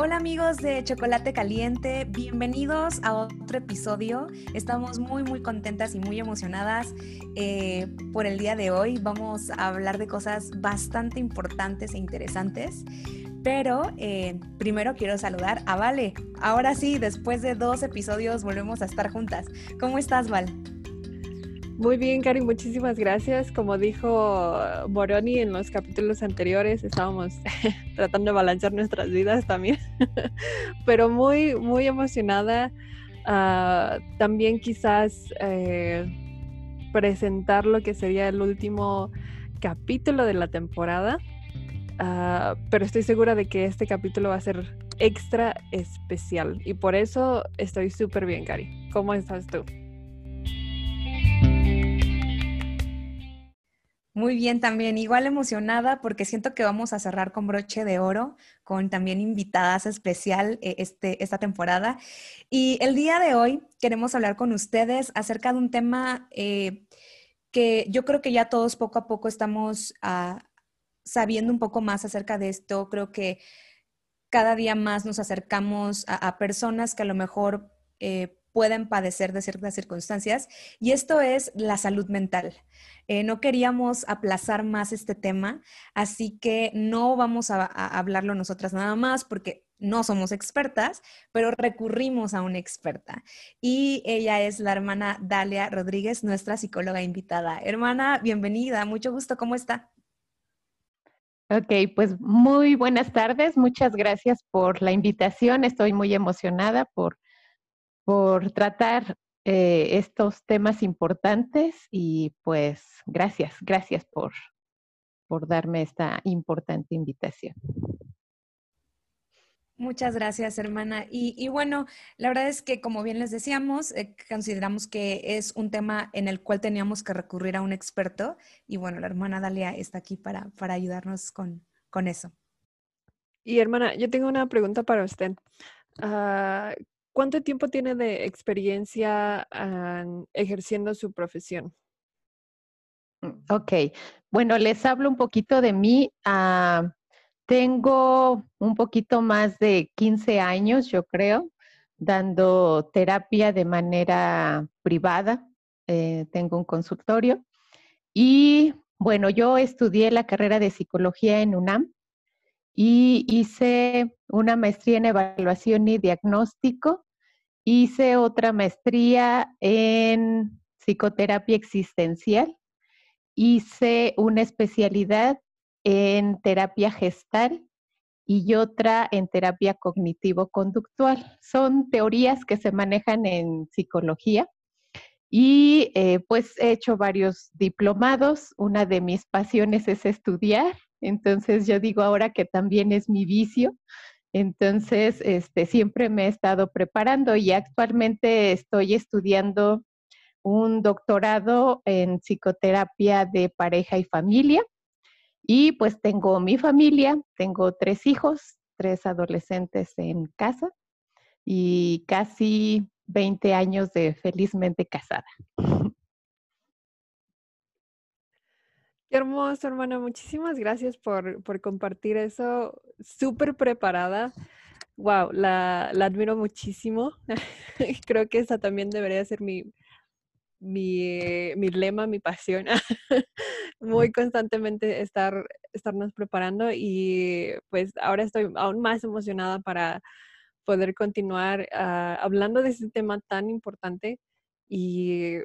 Hola amigos de Chocolate Caliente, bienvenidos a otro episodio. Estamos muy muy contentas y muy emocionadas eh, por el día de hoy. Vamos a hablar de cosas bastante importantes e interesantes. Pero eh, primero quiero saludar a Vale. Ahora sí, después de dos episodios volvemos a estar juntas. ¿Cómo estás, Val? Muy bien, Cari, muchísimas gracias. Como dijo Moroni en los capítulos anteriores, estábamos tratando de balancear nuestras vidas también, pero muy, muy emocionada. Ah, también quizás eh, presentar lo que sería el último capítulo de la temporada, ah, pero estoy segura de que este capítulo va a ser extra especial y por eso estoy súper bien, Cari. ¿Cómo estás tú? Muy bien, también igual emocionada porque siento que vamos a cerrar con broche de oro, con también invitadas especial eh, este, esta temporada. Y el día de hoy queremos hablar con ustedes acerca de un tema eh, que yo creo que ya todos poco a poco estamos ah, sabiendo un poco más acerca de esto. Creo que cada día más nos acercamos a, personas que a lo mejor eh, pueden padecer de ciertas circunstancias y esto es la salud mental. Eh, no queríamos aplazar más este tema, así que no vamos a, hablarlo nosotras nada más porque no somos expertas, pero recurrimos a una experta. Y ella es la hermana Dalia Rodríguez, nuestra psicóloga invitada. Hermana, bienvenida, mucho gusto, ¿cómo está? Ok, pues muy buenas tardes, muchas gracias por la invitación, estoy muy emocionada por por tratar eh, estos temas importantes y pues gracias, gracias por, por darme esta importante invitación. Muchas gracias, hermana. Y, bueno, la verdad es que, como bien les decíamos, eh, consideramos que es un tema en el cual teníamos que recurrir a un experto. Y bueno, la hermana Dalia está aquí para, para ayudarnos con, con eso. Y hermana, yo tengo una pregunta para usted. Uh, ¿Cuánto tiempo tiene de experiencia ejerciendo su profesión? Mm, ok, bueno, les hablo un poquito de mí. Ah, tengo un poquito más de 15 años, yo creo, dando terapia de manera privada. Eh, tengo un consultorio. Y bueno, yo estudié la carrera de psicología en UNAM y hice una maestría en evaluación y diagnóstico Hice otra maestría en psicoterapia existencial. Hice una especialidad en terapia gestal y otra en terapia cognitivo-conductual. Son teorías que se manejan en psicología y eh, pues he hecho varios diplomados. Una de mis pasiones es estudiar, entonces yo digo ahora que también es mi vicio. Entonces, este, siempre me he estado preparando y actualmente estoy estudiando un doctorado en psicoterapia de pareja y familia. Y pues tengo mi familia, tengo tres hijos, tres adolescentes en casa y casi 20 años de felizmente casada. Qué hermoso, hermana. Muchísimas gracias por, compartir eso. Súper preparada. Wow, la, admiro muchísimo. Creo que esa también debería ser mi, mi, mi lema, mi pasión. Muy constantemente estar, estarnos preparando y pues ahora estoy aún más emocionada para poder continuar ah, hablando de este tema tan importante y,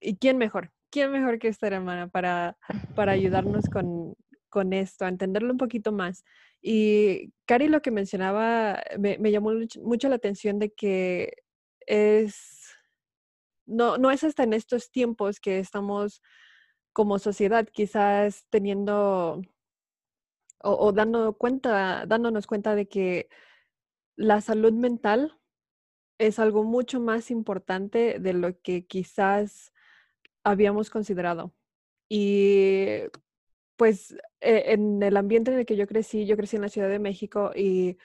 y quién mejor ¿quién mejor que esta hermana para, para ayudarnos con, con esto, a entenderlo un poquito más? Y Cari lo que mencionaba me, llamó mucho la atención de que es, no, no es hasta en estos tiempos que estamos como sociedad quizás teniendo o, o dando cuenta, dándonos cuenta de que la salud mental es algo mucho más importante de lo que quizás habíamos considerado. Y pues e, en el ambiente en el que yo crecí, yo crecí en la Ciudad de México y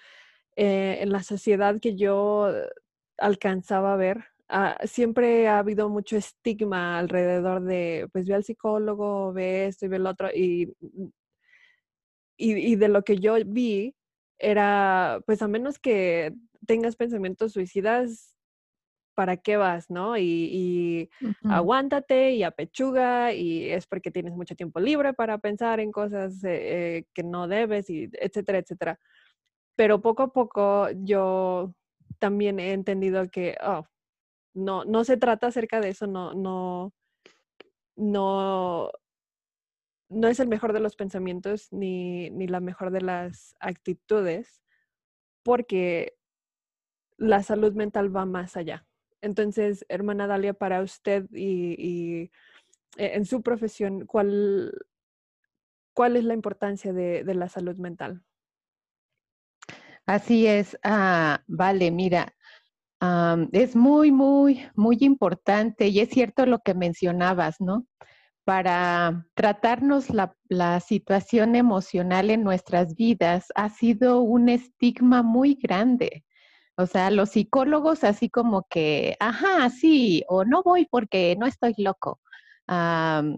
eh, en la sociedad que yo alcanzaba a ver, ah, siempre ha habido mucho estigma alrededor de, pues ve al psicólogo, ve esto y ve lo otro. Y, y, y de lo que yo vi, era, pues a menos que tengas pensamientos suicidas, ¿para qué vas, no? Y, aguántate y apechuga y es porque tienes mucho tiempo libre para pensar en cosas eh, eh, que no debes, y etcétera, etcétera. Pero poco a poco yo también he entendido que, oh, no, no se trata acerca de eso, no, no, no, no es el mejor de los pensamientos ni, ni la mejor de las actitudes, porque la salud mental va más allá. Entonces, hermana Dalia, para usted y, e, en su profesión, ¿cuál, cuál es la importancia de, la salud mental? Así es, ah, vale, mira, es muy, muy, muy importante y es cierto lo que mencionabas, ¿no? Para tratarnos la, la situación emocional en nuestras vidas ha sido un estigma muy grande. O sea, los psicólogos así como que, ajá, sí, o no voy porque no estoy loco.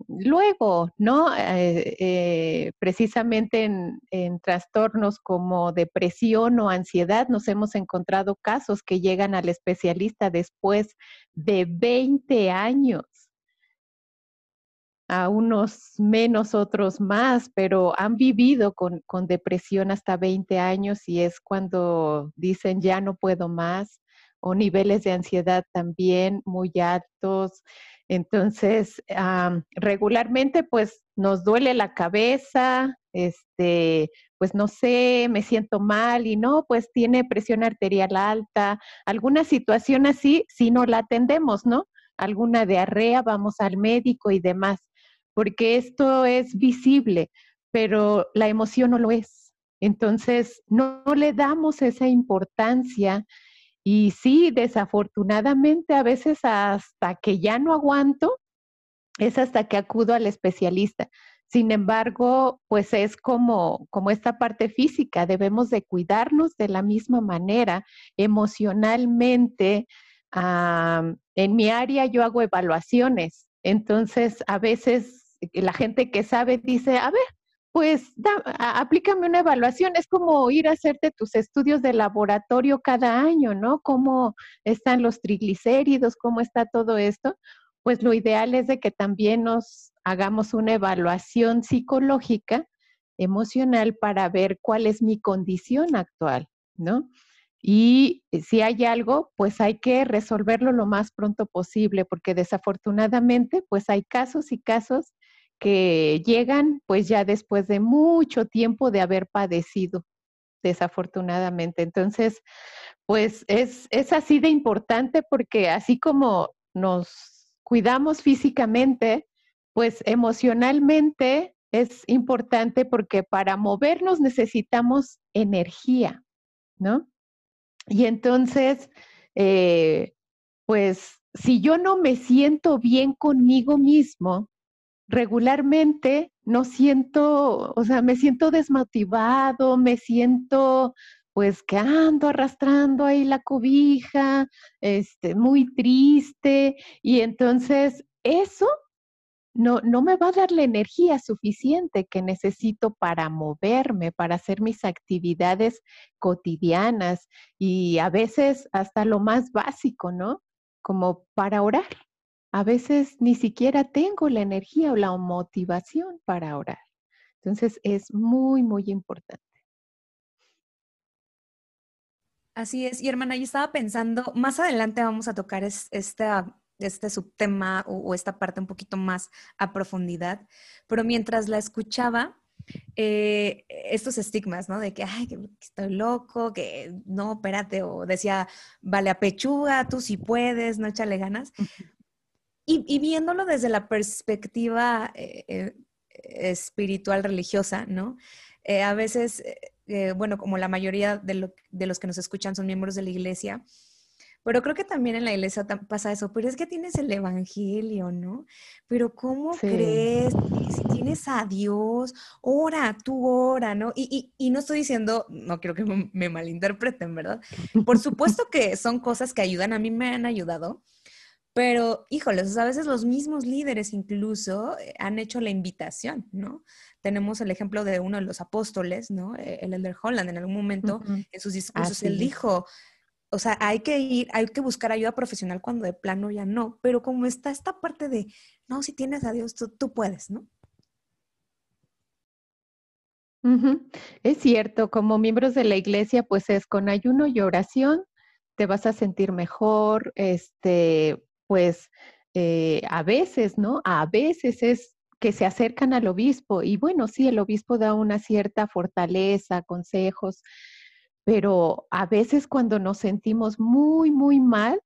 luego, ¿no? Eh, eh, precisamente en, en, trastornos como depresión o ansiedad nos hemos encontrado casos que llegan al especialista después de 20 años a unos menos, otros más, pero han vivido con, depresión hasta 20 años y es cuando dicen ya no puedo más o niveles de ansiedad también muy altos. Entonces, regularmente pues nos duele la cabeza, este, pues no sé, me siento mal y no, pues tiene presión arterial alta, alguna situación así, si no la atendemos, ¿no? Alguna diarrea, vamos al médico y demás porque esto es visible, pero la emoción no lo es. Entonces, no, le damos esa importancia y sí, desafortunadamente, a veces hasta que ya no aguanto, es hasta que acudo al especialista. Sin embargo, pues es como, como esta parte física, debemos de cuidarnos de la misma manera emocionalmente. en mi área yo hago evaluaciones, entonces a veces la gente que sabe dice, a ver, pues aplícame una evaluación. Es como ir a hacerte tus estudios de laboratorio cada año, ¿no? ¿Cómo están los triglicéridos? ¿Cómo está todo esto? Pues lo ideal es de que también nos hagamos una evaluación psicológica, emocional, para ver cuál es mi condición actual, ¿no? Y si hay algo, pues hay que resolverlo lo más pronto posible, porque desafortunadamente, pues hay casos y casos que llegan pues ya después de mucho tiempo de haber padecido, desafortunadamente. Entonces, pues es, es así de importante porque así como nos cuidamos físicamente, pues emocionalmente es importante porque para movernos necesitamos energía, ¿no? Y entonces, eh, pues si yo no me siento bien conmigo mismo, regularmente no siento, o sea, me siento desmotivado, me siento pues que ando arrastrando ahí la cobija, este, muy triste, y entonces eso no, no me va a dar la energía suficiente que necesito para moverme, para hacer mis actividades cotidianas y a veces hasta lo más básico, ¿no? Como para orar a veces ni siquiera tengo la energía o la motivación para orar. Entonces es muy, muy importante. Así es. Y hermana, yo estaba pensando, más adelante vamos a tocar este subtema o, esta parte un poquito más a profundidad, pero mientras la escuchaba, eh, estos estigmas, ¿no? De que, ay, que estoy loco, que no, espérate, o decía, vale, a pechuga, tú sí puedes, no échale ganas. Y, viéndolo desde la perspectiva eh, eh, espiritual religiosa, ¿no? Eh, a veces, bueno, como la mayoría de, los que nos escuchan son miembros de la iglesia, pero creo que también en la iglesia pasa eso, pero es que tienes el Evangelio, ¿no? Pero ¿cómo crees? Si tienes a Dios, ora, tú ora, ¿no? Y, no estoy diciendo, no quiero que me malinterpreten, ¿verdad? Por supuesto que son cosas que ayudan, a mí me han ayudado, Pero, híjoles, a veces los mismos líderes incluso eh, han hecho la invitación, ¿no? Tenemos el ejemplo de uno de los apóstoles, ¿no? Eh, el Elder Holland, en algún momento en sus discursos, él dijo, o sea, hay que ir, hay que buscar ayuda profesional cuando de plano ya no, pero como está esta parte de, no, si tienes a Dios, tú, puedes, ¿no? Es cierto, como miembros de la iglesia, pues es con ayuno y oración, te vas a sentir mejor, este, pues eh, a veces, ¿no? A veces es que se acercan al obispo y bueno, sí, el obispo da una cierta fortaleza, consejos, pero a veces cuando nos sentimos muy, muy mal,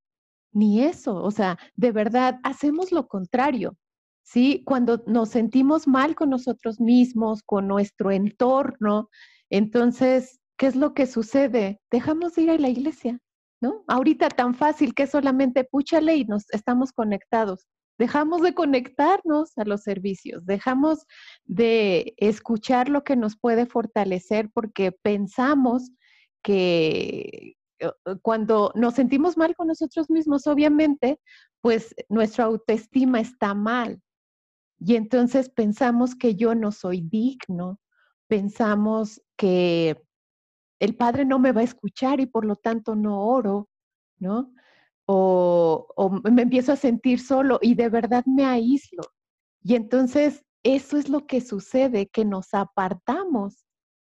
ni eso, o sea, de verdad hacemos lo contrario. ¿Sí? Cuando nos sentimos mal con nosotros mismos, con nuestro entorno, entonces, ¿qué es lo que sucede? Dejamos de ir a la iglesia, Ahorita tan fácil que solamente púchale y nos estamos conectados. Dejamos de conectarnos a los servicios, dejamos de escuchar lo que nos puede fortalecer porque pensamos que eh, eh, cuando nos sentimos mal con nosotros mismos, obviamente, pues nuestra autoestima está mal. Y entonces pensamos que yo no soy digno, pensamos que el Padre no me va a escuchar y por lo tanto no oro, ¿no? O, o me empiezo a sentir solo y de verdad me aíslo. Y entonces eso es lo que sucede, que nos apartamos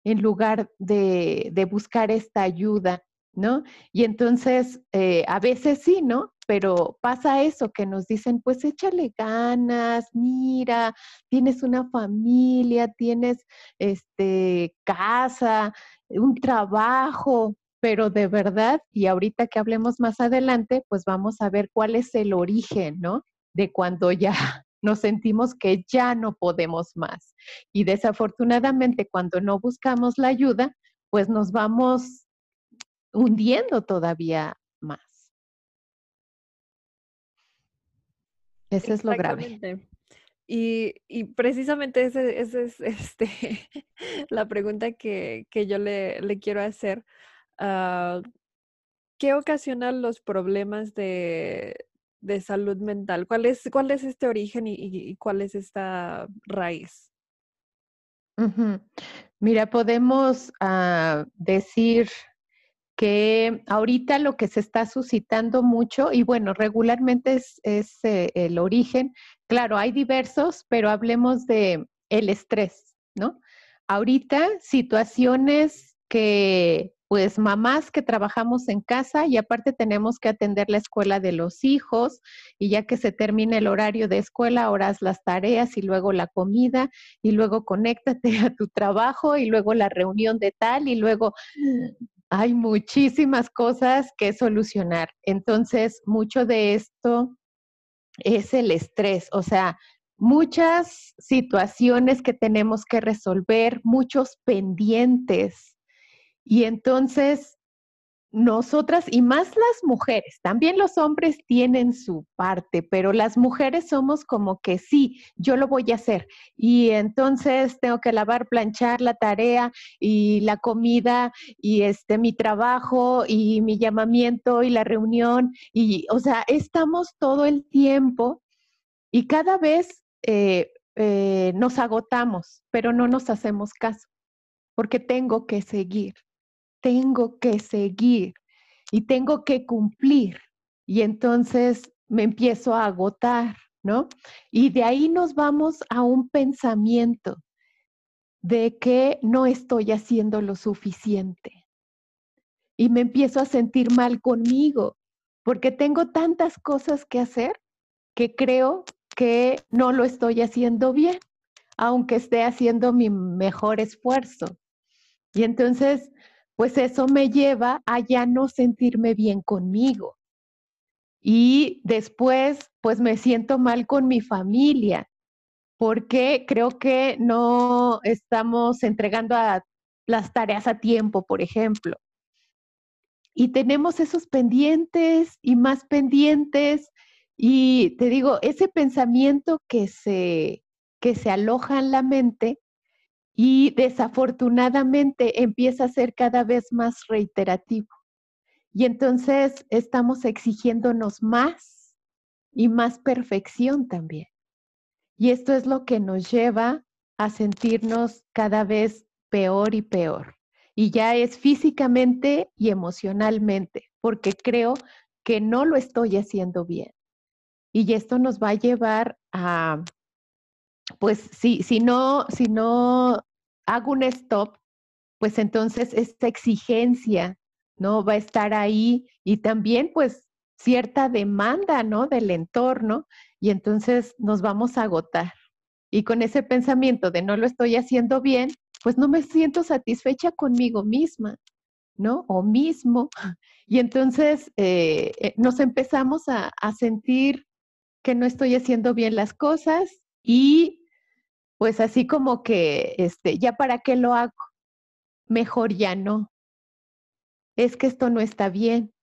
en lugar de, buscar esta ayuda, ¿no? Y entonces, eh, a veces sí, ¿no? Pero pasa eso, que nos dicen, pues échale ganas, mira, tienes una familia, tienes este, casa, un trabajo, pero de verdad, y ahorita que hablemos más adelante, pues vamos a ver cuál es el origen, ¿no? De cuando ya nos sentimos que ya no podemos más. Y desafortunadamente cuando no buscamos la ayuda, pues nos vamos hundiendo todavía más. Eso es lo grave. Y, y precisamente esa ese es este, la pregunta que, que yo le, le, quiero hacer. Uh, ¿Qué ocasiona los problemas de, de salud mental? ¿Cuál es, cuál es este origen y, cuál es esta raíz? Mira, podemos ah, decir que ahorita lo que se está suscitando mucho, y bueno, regularmente es, eh, el origen, claro, hay diversos, pero hablemos de el estrés, ¿no? Ahorita situaciones que pues mamás que trabajamos en casa y aparte tenemos que atender la escuela de los hijos y ya que se termina el horario de escuela, ahora las tareas y luego la comida y luego conéctate a tu trabajo y luego la reunión de tal y luego hay muchísimas cosas que solucionar. Entonces, mucho de esto es el estrés, o sea, muchas situaciones que tenemos que resolver, muchos pendientes y entonces, nosotras, y más las mujeres, también los hombres tienen su parte, pero las mujeres somos como que sí, yo lo voy a hacer. Y entonces tengo que lavar, planchar la tarea y la comida y este mi trabajo y mi llamamiento y la reunión. Y, o sea, estamos todo el tiempo y cada vez eh, eh, nos agotamos, pero no nos hacemos caso, porque tengo que seguir tengo que seguir y tengo que cumplir. Y entonces me empiezo a agotar, ¿no? Y de ahí nos vamos a un pensamiento de que no estoy haciendo lo suficiente. Y me empiezo a sentir mal conmigo porque tengo tantas cosas que hacer que creo que no lo estoy haciendo bien, aunque esté haciendo mi mejor esfuerzo. Y entonces pues eso me lleva a ya no sentirme bien conmigo. Y después, pues me siento mal con mi familia, porque creo que no estamos entregando las tareas a tiempo, por ejemplo. Y tenemos esos pendientes y más pendientes. Y te digo, ese pensamiento que se, que se aloja en la mente, y desafortunadamente empieza a ser cada vez más reiterativo. Y entonces estamos exigiéndonos más y más perfección también. Y esto es lo que nos lleva a sentirnos cada vez peor y peor. Y ya es físicamente y emocionalmente, porque creo que no lo estoy haciendo bien. Y esto nos va a llevar a, pues si, si, no, si no hago un stop, pues entonces esta exigencia, ¿no? Va a estar ahí y también pues cierta demanda, ¿no? Del entorno y entonces nos vamos a agotar. Y con ese pensamiento de no lo estoy haciendo bien, pues no me siento satisfecha conmigo misma, ¿no? O mismo. Y entonces eh, eh, nos empezamos a, a sentir que no estoy haciendo bien las cosas y pues así como que, este, ya para qué lo hago, mejor ya no. Es que esto no está bien.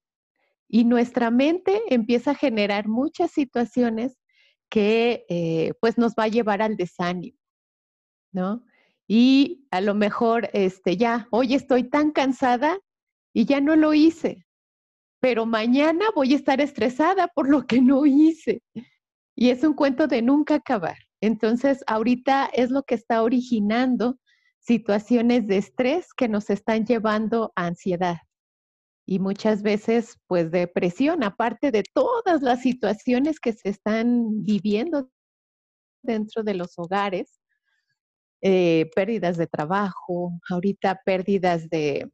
Y nuestra mente empieza a generar muchas situaciones que eh, pues nos va a llevar al desánimo, ¿no? Y a lo mejor, este, ya, hoy estoy tan cansada y ya no lo hice, pero mañana voy a estar estresada por lo que no hice. Y es un cuento de nunca acabar. Entonces, ahorita es lo que está originando situaciones de estrés que nos están llevando a ansiedad y muchas veces pues depresión, aparte de todas las situaciones que se están viviendo dentro de los hogares, eh, pérdidas de trabajo, ahorita pérdidas de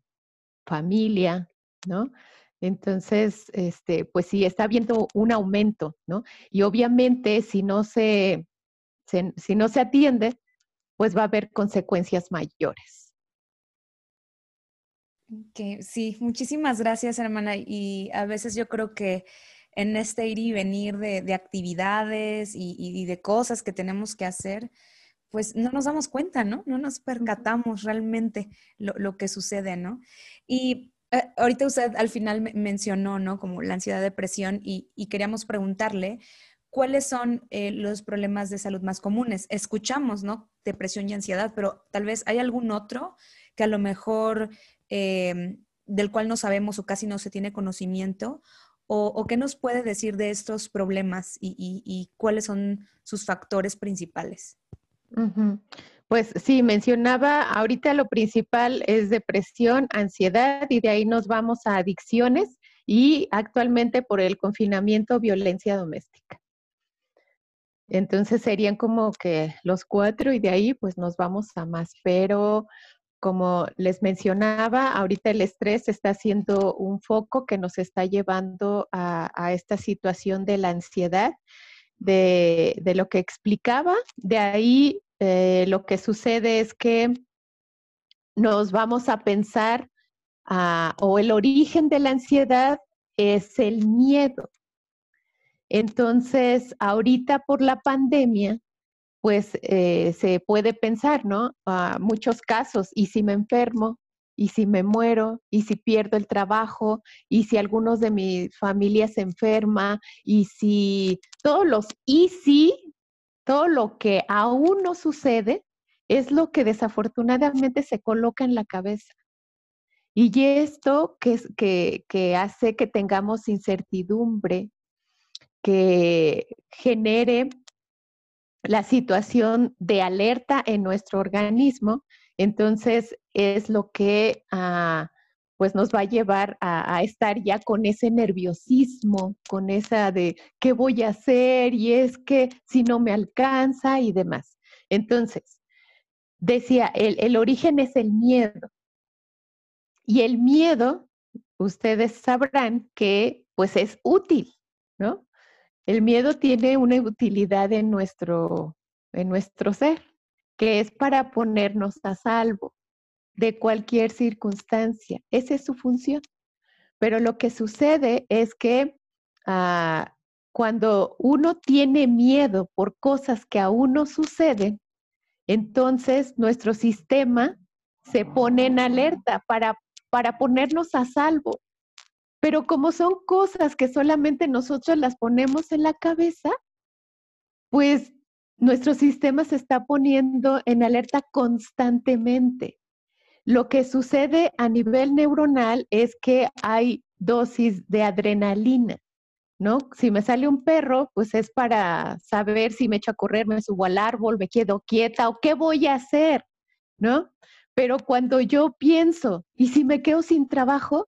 familia, ¿no? Entonces, este, pues sí, está habiendo un aumento, ¿no? Y obviamente si no se, si no se atiende, pues va a haber consecuencias mayores. Que sí, muchísimas gracias, hermana. Y a veces yo creo que en este ir y venir de, actividades y, de cosas que tenemos que hacer, pues no nos damos cuenta, ¿no? No nos percatamos realmente lo, que sucede, ¿no? Y eh, ahorita usted al final mencionó, ¿no? Como la ansiedad, depresión, y, queríamos preguntarle cuáles son eh, los problemas de salud más comunes. Escuchamos, ¿no? Depresión y ansiedad, pero tal vez hay algún otro que a lo mejor Em, del cual no sabemos o casi no se tiene conocimiento? ¿O, qué nos puede decir de estos problemas y, cuáles son sus factores principales? Pues sí, mencionaba, ahorita lo principal es depresión, ansiedad y de ahí nos vamos a adicciones y actualmente por el confinamiento, violencia doméstica. Entonces serían como que los cuatro y de ahí pues nos vamos a más, pero como les mencionaba, ahorita el estrés está siendo un foco que nos está llevando a, esta situación de la ansiedad, de, lo que explicaba. De ahí eh, lo que sucede es que nos vamos a pensar, ah, o el origen de la ansiedad es el miedo. Entonces, ahorita por la pandemia, pues eh, se puede pensar, ¿no? A muchos casos, ¿y si me enfermo? ¿Y si me muero? ¿Y si pierdo el trabajo? ¿Y si algunos de mi familia se enferma? ¿Y si todos los y si, todo lo que aún no sucede, es lo que desafortunadamente se coloca en la cabeza. Y esto que, que hace que tengamos incertidumbre, que genere la situación de alerta en nuestro organismo, entonces es lo que ah, pues nos va a llevar a, estar ya con ese nerviosismo, con esa de qué voy a hacer y es que si no me alcanza y demás. Entonces, decía, el, el origen es el miedo. Y el miedo, ustedes sabrán que pues es útil, ¿no? El miedo tiene una utilidad en nuestro, en nuestro ser, que es para ponernos a salvo de cualquier circunstancia. Esa es su función. Pero lo que sucede es que ah, cuando uno tiene miedo por cosas que aún no suceden, entonces nuestro sistema se pone en alerta para, para ponernos a salvo. Pero como son cosas que solamente nosotros las ponemos en la cabeza, pues nuestro sistema se está poniendo en alerta constantemente. Lo que sucede a nivel neuronal es que hay dosis de adrenalina, ¿no? Si me sale un perro, pues es para saber si me echo a correr, me subo al árbol, me quedo quieta o qué voy a hacer, ¿no? Pero cuando yo pienso, ¿y si me quedo sin trabajo?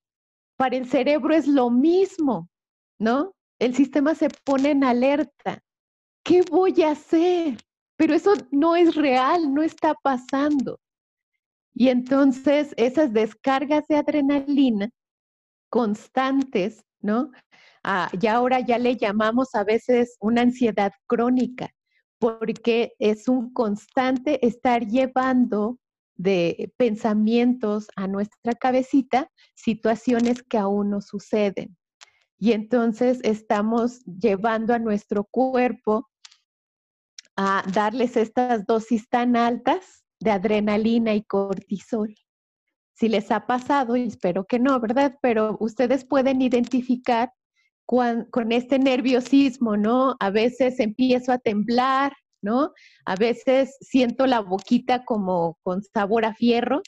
Para el cerebro es lo mismo, ¿no? El sistema se pone en alerta. ¿Qué voy a hacer? Pero eso no es real, no está pasando. Y entonces esas descargas de adrenalina constantes, ¿no? Ah, y ahora ya le llamamos a veces una ansiedad crónica, porque es un constante estar llevando de pensamientos a nuestra cabecita situaciones que aún no suceden. Y entonces estamos llevando a nuestro cuerpo a darles estas dosis tan altas de adrenalina y cortisol. Si les ha pasado, y espero que no, ¿verdad? Pero ustedes pueden identificar con, este nerviosismo, ¿no? A veces empiezo a temblar, ¿no? A veces siento la boquita como con sabor a fierro,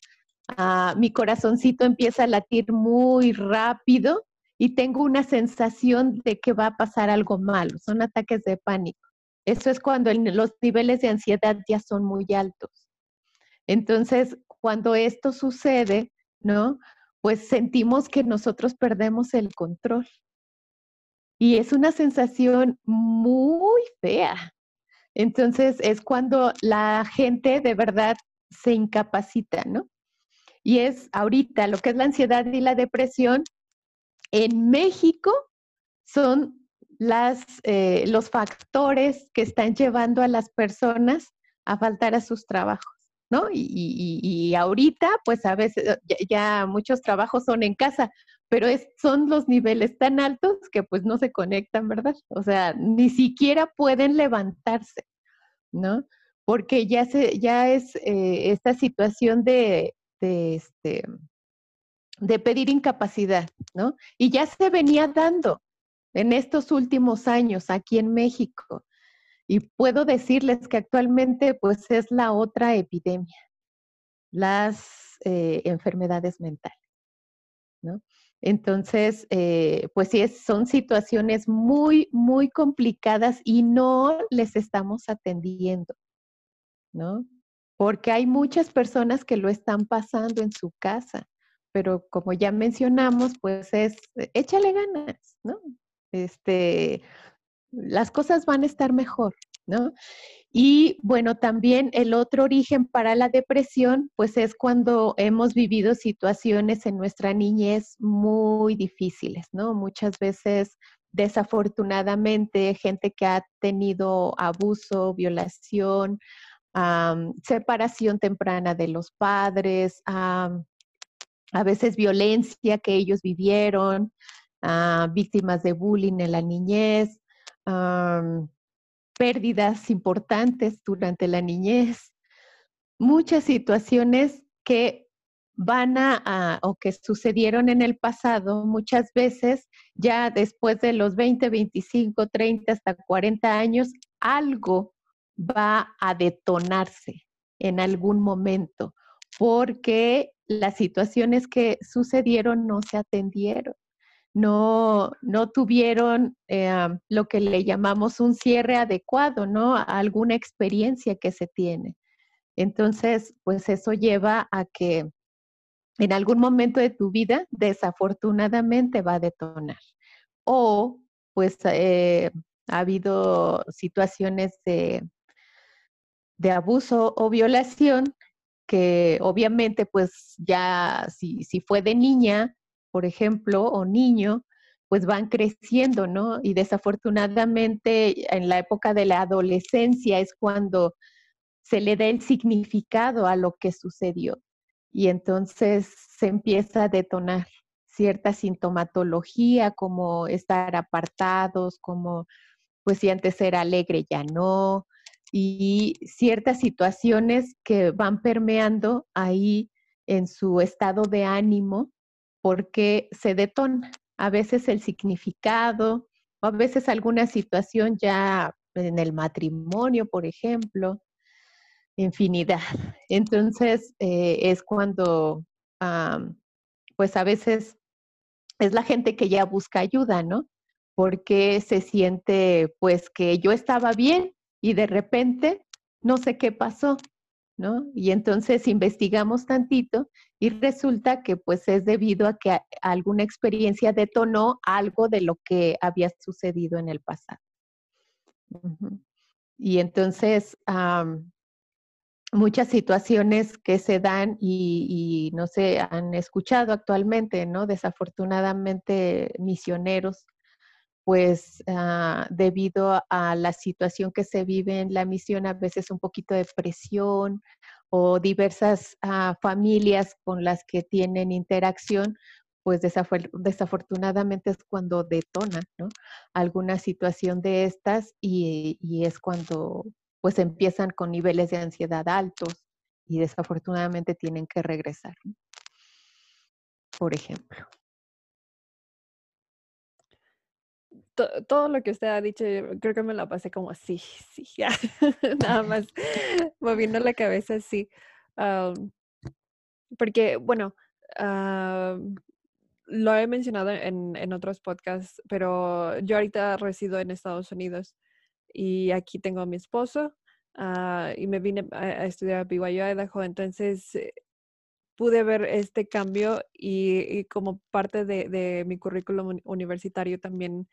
ah, mi corazoncito empieza a latir muy rápido y tengo una sensación de que va a pasar algo malo, son ataques de pánico. Eso es cuando los niveles de ansiedad ya son muy altos. Entonces, cuando esto sucede, ¿no? Pues sentimos que nosotros perdemos el control. Y es una sensación muy fea. Entonces, es cuando la gente de verdad se incapacita, ¿no? Y es ahorita lo que es la ansiedad y la depresión, en México son las, eh, los factores que están llevando a las personas a faltar a sus trabajos. ¿no? Y, ahorita, pues a veces ya, muchos trabajos son en casa, pero es, son los niveles tan altos que pues no se conectan, ¿verdad? O sea, ni siquiera pueden levantarse, ¿no? Porque ya, se, ya es eh, esta situación de, de, este, de pedir incapacidad, ¿no? Y ya se venía dando en estos últimos años aquí en México. Y puedo decirles que actualmente pues es la otra epidemia, las eh, enfermedades mentales, ¿no? Entonces, eh, pues sí, son situaciones muy, muy complicadas y no les estamos atendiendo, ¿no? Porque hay muchas personas que lo están pasando en su casa, pero como ya mencionamos, pues es, échale ganas, ¿no? Este, las cosas van a estar mejor, ¿no? Y bueno, también el otro origen para la depresión, pues es cuando hemos vivido situaciones en nuestra niñez muy difíciles, ¿no? Muchas veces, desafortunadamente, gente que ha tenido abuso, violación, separación temprana de los padres, a veces violencia que ellos vivieron, víctimas de bullying en la niñez, pérdidas importantes durante la niñez, muchas situaciones que van a, o que sucedieron en el pasado, muchas veces ya después de los 20, 25, 30, hasta 40 años, algo va a detonarse en algún momento, porque las situaciones que sucedieron no se atendieron no, no tuvieron eh, lo que le llamamos un cierre adecuado, ¿no? A alguna experiencia que se tiene. Entonces, pues eso lleva a que en algún momento de tu vida, desafortunadamente, va a detonar. O, pues, eh, ha habido situaciones de, de abuso o violación que obviamente, pues, ya si, si fue de niña, por ejemplo, o niño, pues van creciendo, ¿no? Y desafortunadamente en la época de la adolescencia es cuando se le da el significado a lo que sucedió. Y entonces se empieza a detonar cierta sintomatología como estar apartados, como pues si antes era alegre ya no, y ciertas situaciones que van permeando ahí en su estado de ánimo porque se detona a veces el significado o a veces alguna situación ya en el matrimonio, por ejemplo, infinidad. Entonces eh, es cuando, pues a veces es la gente que ya busca ayuda, ¿no? porque se siente pues que yo estaba bien y de repente no sé qué pasó, ¿no? Y entonces investigamos tantito y resulta que pues es debido a que alguna experiencia detonó algo de lo que había sucedido en el pasado. Y entonces muchas situaciones que se dan y, no se han escuchado actualmente, ¿no? Desafortunadamente misioneros pues ah, debido a la situación que se vive en la misión, a veces un poquito de presión o diversas ah, familias con las que tienen interacción, pues desafortunadamente es cuando detona alguna situación de estas y, y, es cuando pues empiezan con niveles de ansiedad altos y desafortunadamente tienen que regresar, por ejemplo. Todo lo que usted ha dicho, creo que me la pasé como sí, sí, ya, nada más moviendo la cabeza, sí. porque, bueno, lo he mencionado en, en, otros podcasts, pero yo ahorita resido en Estados Unidos y aquí tengo a mi esposo ah, y me vine a, estudiar a BYU Idaho, entonces eh, pude ver este cambio y, como parte de, de mi currículum universitario también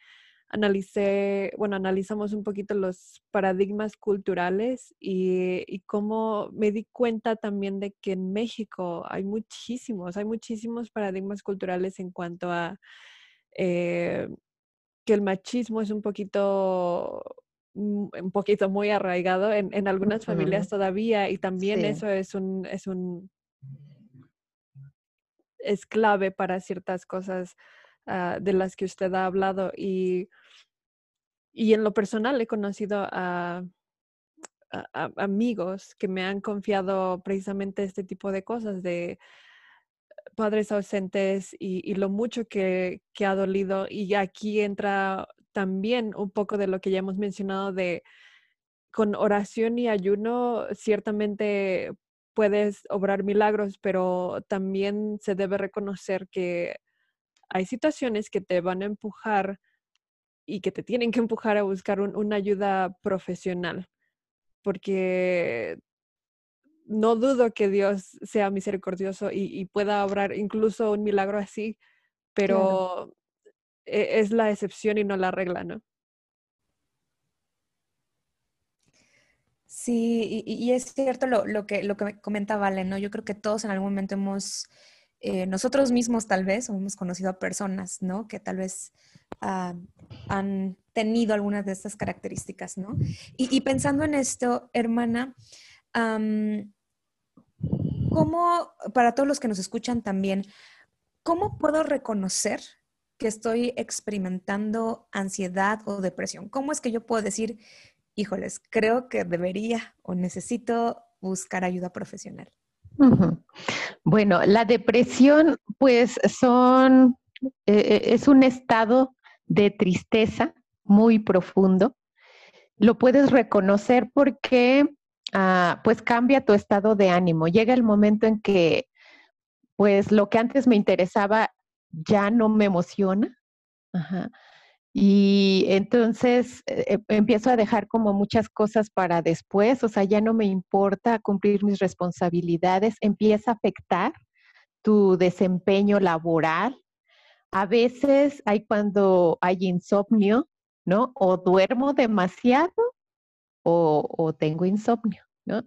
analicé, bueno, analizamos un poquito los paradigmas culturales y, cómo me di cuenta también de que en México hay muchísimos, hay muchísimos paradigmas culturales en cuanto a eh, que el machismo es un poquito mm, un poquito muy arraigado en, algunas familias todavía y también eso es un, es un es clave para ciertas cosas Ah, de las que usted ha hablado y, y en lo personal he conocido a, amigos que me han confiado precisamente este tipo de cosas de padres ausentes y, lo mucho que, ha dolido. Y aquí entra también un poco de lo que ya hemos mencionado de con oración y ayuno, ciertamente puedes obrar milagros, pero también se debe reconocer que hay situaciones que te van a empujar y que te tienen que empujar a buscar una ayuda profesional, porque no dudo que Dios sea misericordioso y, pueda obrar incluso un milagro así, pero e, es la excepción y no la regla, ¿no? Sí, y, es cierto lo, lo, que, lo que comenta Vale, ¿no? Yo creo que todos en algún momento hemos eh, nosotros mismos tal vez, hemos conocido a personas, ¿no? Que tal vez ah, han tenido algunas de estas características, ¿no? Y, pensando en esto, hermana, ¿cómo, para todos los que nos escuchan también, cómo puedo reconocer que estoy experimentando ansiedad o depresión? ¿Cómo es que yo puedo decir, híjoles, creo que debería o necesito buscar ayuda profesional? Bueno, la depresión, pues son, eh, eh, es un estado de tristeza muy profundo. Lo puedes reconocer porque, ah, pues cambia tu estado de ánimo. Llega el momento en que, pues lo que antes me interesaba ya no me emociona. Ajá. Y entonces eh, eh, empiezo a dejar como muchas cosas para después, o sea, ya no me importa cumplir mis responsabilidades, empieza a afectar tu desempeño laboral. A veces hay cuando hay insomnio, ¿no? O duermo demasiado o, tengo insomnio, ¿no?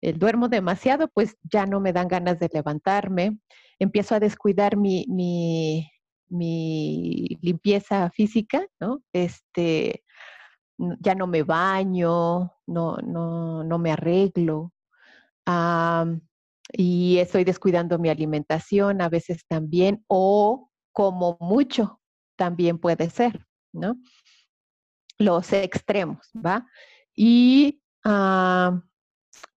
El duermo demasiado, pues ya no me dan ganas de levantarme. Empiezo a descuidar mi, mi, mi limpieza física, ¿no? Este, ya no me baño, no, no, no me arreglo. y estoy descuidando mi alimentación a veces también, o como mucho también puede ser, ¿no? Los extremos, ¿va? Y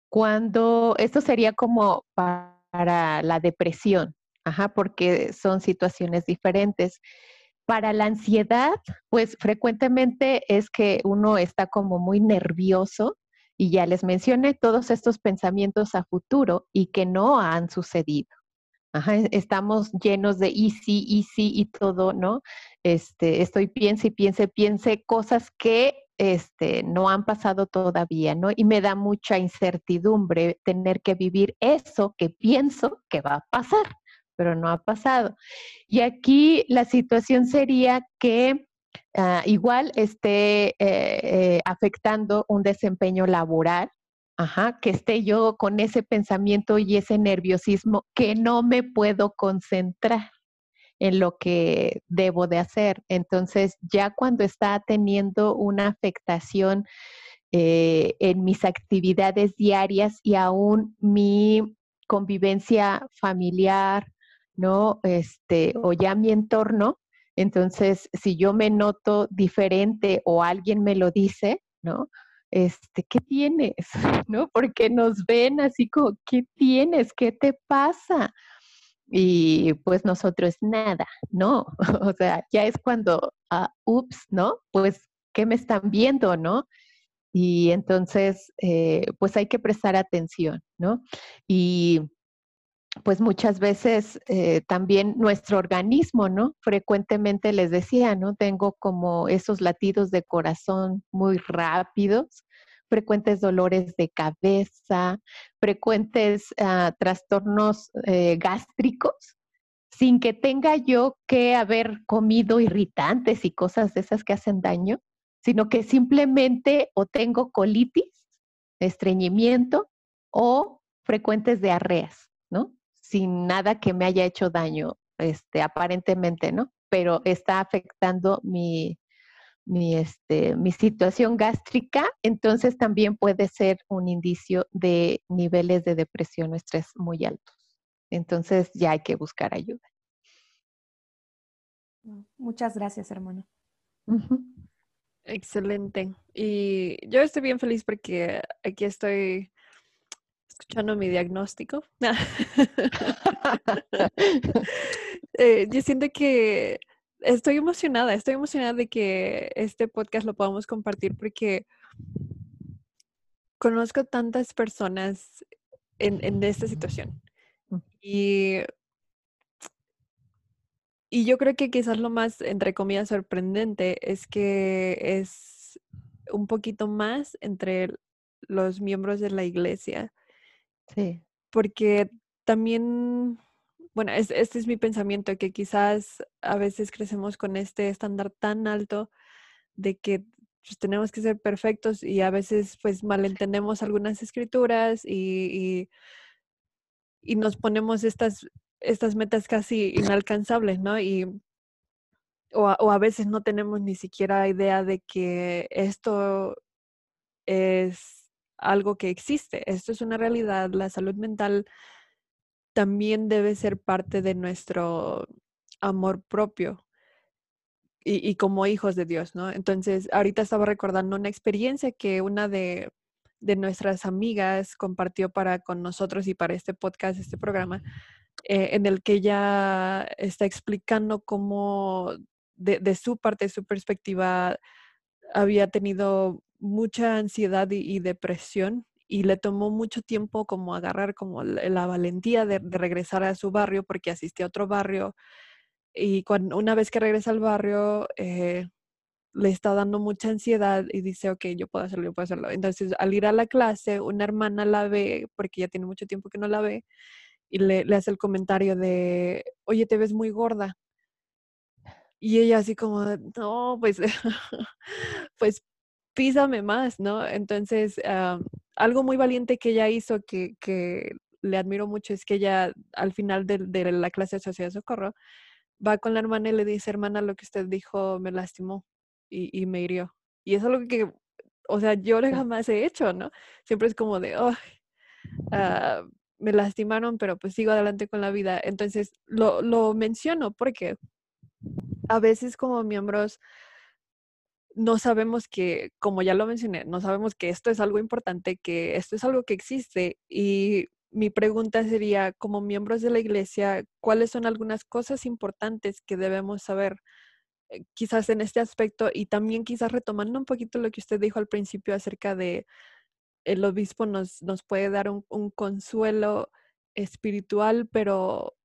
cuando, esto sería como para la depresión, Ajá, porque son situaciones diferentes. Para la ansiedad, pues frecuentemente es que uno está como muy nervioso y ya les mencioné todos estos pensamientos a futuro y que no han sucedido. Ajá, estamos llenos de y sí, y sí, y todo, ¿no? Este, estoy piense y piense, piense cosas que este, no han pasado todavía, ¿no? Y me da mucha incertidumbre tener que vivir eso que pienso que va a pasar, pero no ha pasado. Y aquí la situación sería que ah, igual esté eh, eh, afectando un desempeño laboral, que esté yo con ese pensamiento y ese nerviosismo que no me puedo concentrar en lo que debo de hacer. Entonces, ya cuando está teniendo una afectación eh, en mis actividades diarias y aún mi convivencia familiar, ¿no? Este, o ya mi entorno, entonces, si yo me noto diferente o alguien me lo dice, ¿no? Este, ¿qué tienes? ¿No? Porque nos ven así como, ¿qué tienes? ¿Qué te pasa? y pues nosotros nada, ¿no? O sea, ya es cuando, ah, ups, ¿no? Pues, ¿qué me están viendo, no? Y entonces, eh, pues hay que prestar atención, ¿no? Y pues muchas veces eh, también nuestro organismo, ¿no? Frecuentemente les decía, ¿no? Tengo como esos latidos de corazón muy rápidos frecuentes dolores de cabeza, frecuentes ah, trastornos eh, gástricos, sin que tenga yo que haber comido irritantes y cosas de esas que hacen daño, sino que simplemente o tengo colitis, estreñimiento o frecuentes diarreas. Sin nada que me haya hecho daño, este, aparentemente, ¿no? Pero está afectando mi, mi, este, mi situación gástrica, entonces también puede ser un indicio de niveles de depresión o estrés muy altos. Entonces ya hay que buscar ayuda. Muchas gracias, hermano. Excelente. Y yo estoy bien feliz porque aquí estoy escuchando mi diagnóstico. Eh, yo siento que estoy emocionada, estoy emocionada de que este podcast lo podamos compartir porque conozco tantas personas en, esta situación. Mm. Y, y yo creo que quizás lo más, entre comillas, sorprendente es que es un poquito más entre los miembros de la iglesia. Sí. Porque también bueno, este es mi pensamiento, que quizás a veces crecemos con este estándar tan alto de que pues, tenemos que ser perfectos y a veces pues malentendemos algunas escrituras y, y, nos ponemos estas, estas metas casi inalcanzables, ¿no? Y, o, o a veces no tenemos ni siquiera idea de que esto es algo que existe, esto es una realidad, la salud mental también debe ser parte de nuestro amor propio y, como hijos de Dios, ¿no? Entonces, ahorita estaba recordando una experiencia que una de, nuestras amigas compartió para con nosotros y para este podcast, este programa, eh, en el que ella está explicando cómo de, su parte, de su perspectiva, había tenido mucha ansiedad y depresión y le tomó mucho tiempo como agarrar como la, valentía de, regresar a su barrio porque asistía a otro barrio y cuando, una vez que regresa al barrio eh, le está dando mucha ansiedad y dice, ok, yo puedo hacerlo, yo puedo hacerlo. Entonces al ir a la clase, una hermana la ve porque ya tiene mucho tiempo que no la ve y le, le hace el comentario de, oye, te ves muy gorda. Y ella así como, no, pues, pues písame más, ¿no? Entonces, ah, algo muy valiente que ella hizo que, que, le admiro mucho es que ella al final de, de, la clase de Sociedad de Socorro va con la hermana y le dice, hermana, lo que usted dijo me lastimó y, y me hirió. Y eso es algo que, o sea, yo jamás he hecho, ¿no? Siempre es como de, oh, me lastimaron, pero pues sigo adelante con la vida. Entonces, lo, lo menciono porque a veces como miembros no sabemos que, como ya lo mencioné, no sabemos que esto es algo importante, que esto es algo que existe. Y mi pregunta sería, como miembros de la iglesia, ¿cuáles son algunas cosas importantes que debemos saber? Eh, quizás en este aspecto y también quizás retomando un poquito lo que usted dijo al principio acerca de el obispo nos, nos puede dar un, un consuelo espiritual, pero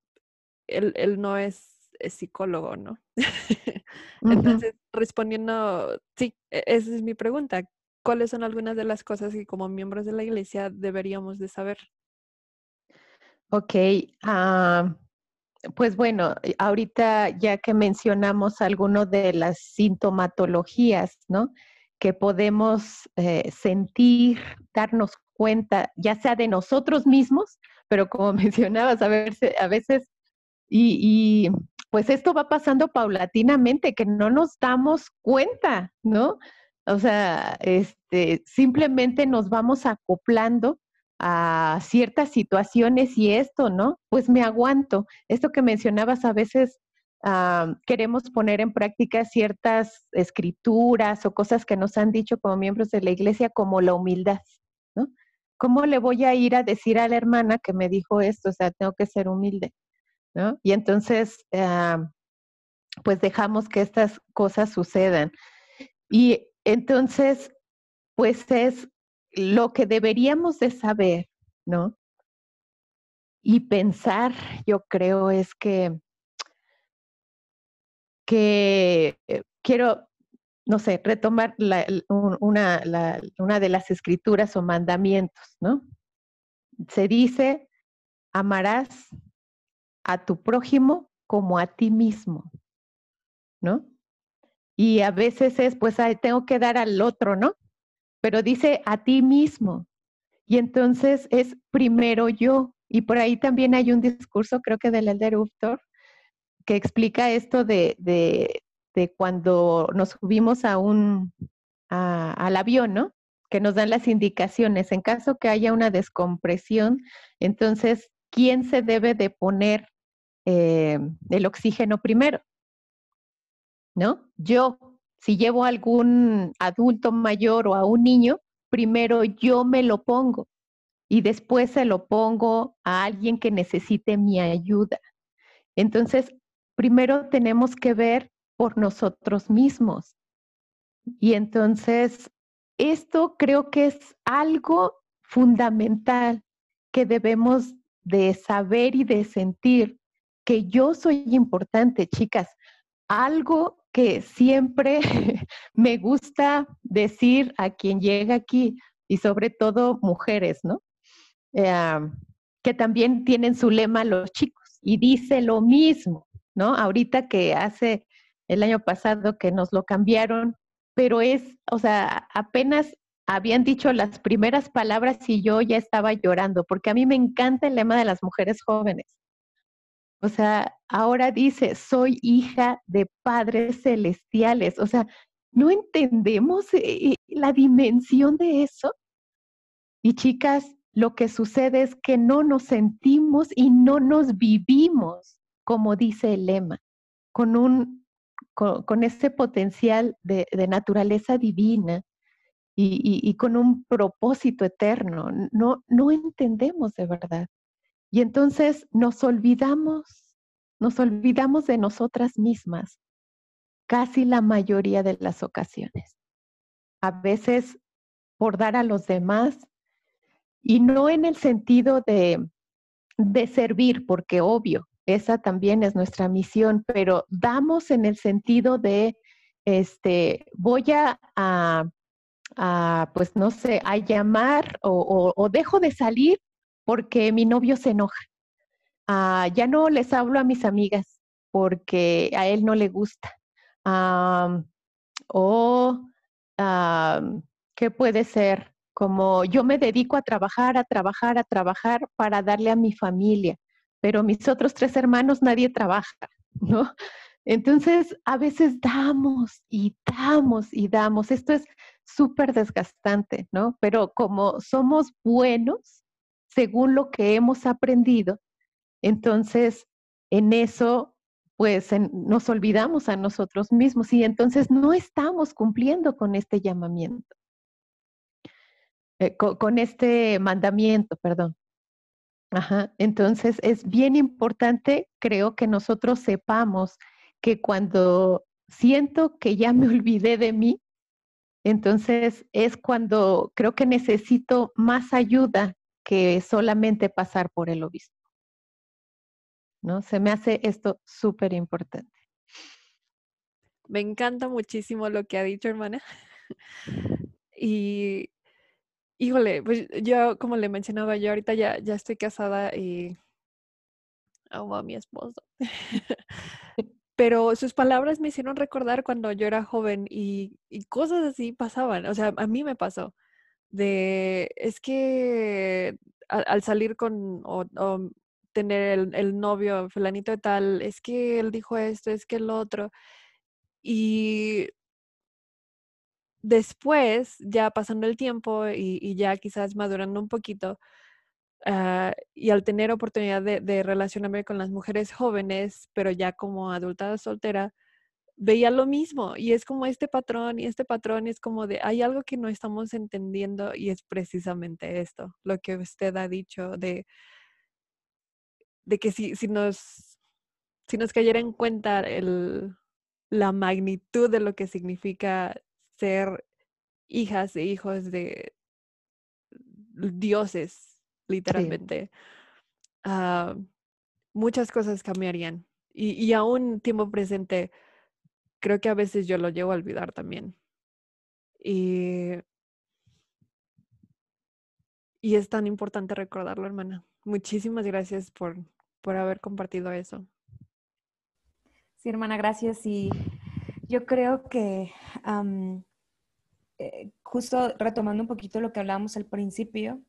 él, no es, psicólogo, ¿no? Entonces, respondiendo, sí, e, esa es mi pregunta. ¿Cuáles son algunas de las cosas que como miembros de la iglesia deberíamos de saber? Ok, ah, pues bueno, eh, ahorita ya que mencionamos algunas de las sintomatologías, ¿no? Que podemos eh, sentir, darnos cuenta, ya sea de nosotros mismos, pero como mencionabas, a veces, a veces y, pues esto va pasando paulatinamente, que no nos damos cuenta, ¿no? O sea, este, simplemente nos vamos acoplando a ciertas situaciones y esto, ¿no? Pues me aguanto. Esto que mencionabas, a veces ah, queremos poner en práctica ciertas escrituras o cosas que nos han dicho como miembros de la iglesia, como la humildad, ¿no? ¿Cómo le voy a ir a decir a la hermana que me dijo esto? O sea, tengo que ser humilde, Y entonces, ah, pues dejamos que estas cosas sucedan. Y entonces, pues es lo que deberíamos de saber, ¿no? Y pensar, yo creo, es que, que eh, quiero, no sé, retomar una, una de las escrituras o mandamientos, ¿no? Se dice, amarás a tu prójimo como a ti mismo, ¿no? Y a veces es, pues, tengo que dar al otro, ¿no? pero dice a ti mismo. Y entonces es primero yo. Y por ahí también hay un discurso, creo que del Elder Uftor, que explica esto de, de, de cuando nos subimos a un, al avión, ¿no? Que nos dan las indicaciones. En caso que haya una descompresión, entonces, ¿quién se debe de poner eh, el oxígeno primero? ¿No? Yo, si llevo a algún adulto mayor o a un niño, primero yo me lo pongo y después se lo pongo a alguien que necesite mi ayuda. Entonces, primero tenemos que ver por nosotros mismos. Y entonces, esto creo que es algo fundamental que debemos de saber y de sentir, que yo soy importante, chicas. Algo que siempre me gusta decir a quien llega aquí y sobre todo mujeres, ¿no? Eh, que también tienen su lema los chicos y dice lo mismo, ¿no? Ahorita que hace el año pasado que nos lo cambiaron, pero es, o sea, apenas habían dicho las primeras palabras y yo ya estaba llorando, porque a mí me encanta el lema de las mujeres jóvenes. O sea, ahora dice, soy hija de padres celestiales. O sea, ¿no entendemos eh, eh, la dimensión de eso? Y chicas, lo que sucede es que no nos sentimos y no nos vivimos, como dice el lema, con un con, ese potencial de, naturaleza divina y, y, con un propósito eterno. No, no entendemos de verdad. Y entonces nos olvidamos, nos olvidamos de nosotras mismas casi la mayoría de las ocasiones. A veces por dar a los demás y no en el sentido de, de servir, porque obvio, esa también es nuestra misión, pero damos en el sentido de, este, voy a, a, pues no sé, a llamar o, o, dejo de salir porque mi novio se enoja. Ah, ya no les hablo a mis amigas porque a él no le gusta. o, ¿qué puede ser? Como yo me dedico a trabajar, a trabajar, a trabajar para darle a mi familia, pero mis otros tres hermanos nadie trabaja, ¿no? Entonces, a veces damos y damos y damos. Esto es súper desgastante, ¿no? Pero como somos buenos, según lo que hemos aprendido, entonces en eso pues nos olvidamos a nosotros mismos y entonces no estamos cumpliendo con este llamamiento, eh, con, este mandamiento, perdón. Ajá. Entonces es bien importante, creo que nosotros sepamos que cuando siento que ya me olvidé de mí, entonces es cuando creo que necesito más ayuda que solamente pasar por el obispo. ¿no? Se me hace esto súper importante. Me encanta muchísimo lo que ha dicho, hermana. Y, híjole, pues yo, como le mencionaba, yo ahorita ya, ya estoy casada y amo a mi esposo. Pero sus palabras me hicieron recordar cuando yo era joven y, y cosas así pasaban. O sea, a mí me pasó. De, es que al, salir con o, tener el, el, novio fulanito de tal, es que él dijo esto, es que el otro. Y después, ya pasando el tiempo y, ya quizás madurando un poquito, ah, y al tener oportunidad de, relacionarme con las mujeres jóvenes, pero ya como adulta soltera, veía lo mismo y es como este patrón y este patrón es como de hay algo que no estamos entendiendo y es precisamente esto, lo que usted ha dicho de, de que si, si, nos, si nos cayera en cuenta el, la magnitud de lo que significa ser hijas e hijos de dioses, literalmente, ah, muchas cosas cambiarían. Y, y aún tiempo presente, creo que a veces yo lo llevo a olvidar también. Y, y es tan importante recordarlo, hermana. Muchísimas gracias por, por haber compartido eso. Sí, hermana, gracias. Y yo creo que eh, justo retomando un poquito lo que hablábamos al principio,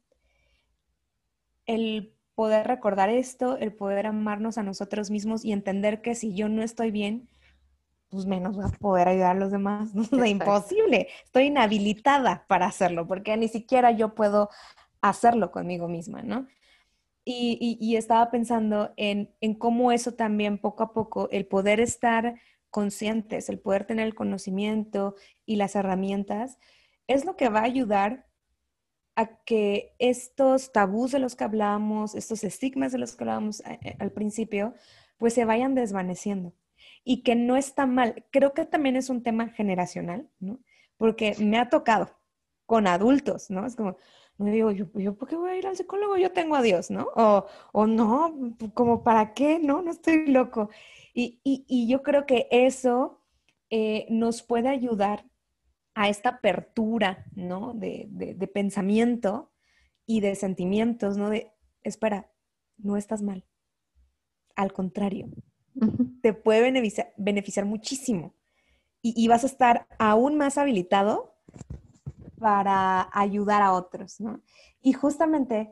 el poder recordar esto, el poder amarnos a nosotros mismos y entender que si yo no estoy bien, pues menos voy a poder ayudar a los demás. No es imposible. Estoy inhabilitada para hacerlo porque ni siquiera yo puedo hacerlo conmigo misma, ¿no? Y, y, estaba pensando en, en, cómo eso también poco a poco, el poder estar conscientes, el poder tener el conocimiento y las herramientas, es lo que va a ayudar a que estos tabús de los que hablamos, estos estigmas de los que hablábamos eh, eh, al principio, pues se vayan desvaneciendo. Y que no está mal. Creo que también es un tema generacional, ¿no? Porque me ha tocado con adultos, ¿no? Es como, no digo, yo, yo, ¿por qué voy a ir al psicólogo? Yo tengo a Dios, ¿no? O, o no, como, ¿para qué? No, no estoy loco. Y, yo creo que eso eh, nos puede ayudar a esta apertura, ¿no? De, pensamiento y de sentimientos, ¿no? De, espera, no estás mal. Al contrario, te puede beneficiar, beneficiar muchísimo y, vas a estar aún más habilitado para ayudar a otros, ¿no? Y justamente,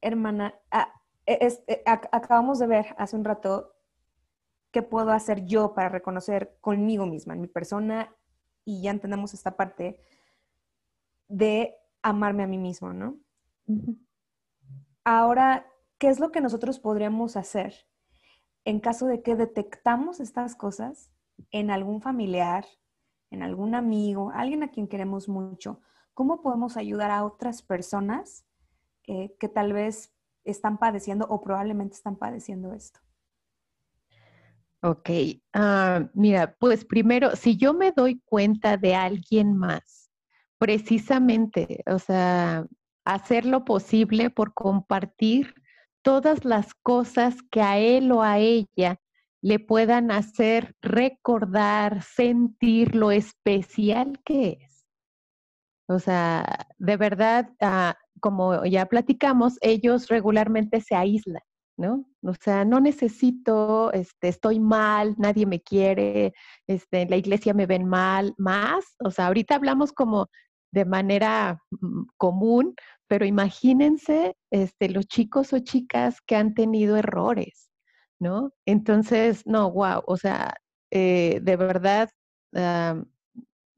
hermana, e, e, acabamos de ver hace un rato ¿qué puedo hacer yo para reconocer conmigo misma, en mi persona? Y ya entendemos esta parte de amarme a mí mismo, ¿no? Ahora, ¿qué es lo que nosotros podríamos hacer en caso de que detectamos estas cosas en algún familiar, en algún amigo, alguien a quien queremos mucho? ¿Cómo podemos ayudar a otras personas eh, que tal vez están padeciendo o probablemente están padeciendo esto? Ok, ah, mira, pues primero, si yo me doy cuenta de alguien más, precisamente, o sea, hacer lo posible por compartir todas las cosas que a él o a ella le puedan hacer recordar, sentir lo especial que es. O sea, de verdad, ah, como ya platicamos, ellos regularmente se aíslan. ¿no? O sea, no necesito, este, estoy mal, nadie me quiere, este, la iglesia me ven mal, más, o sea, ahorita hablamos como de manera mm, común, pero imagínense este, los chicos o chicas que han tenido errores, ¿no? Entonces, no, wow, o sea, eh, de verdad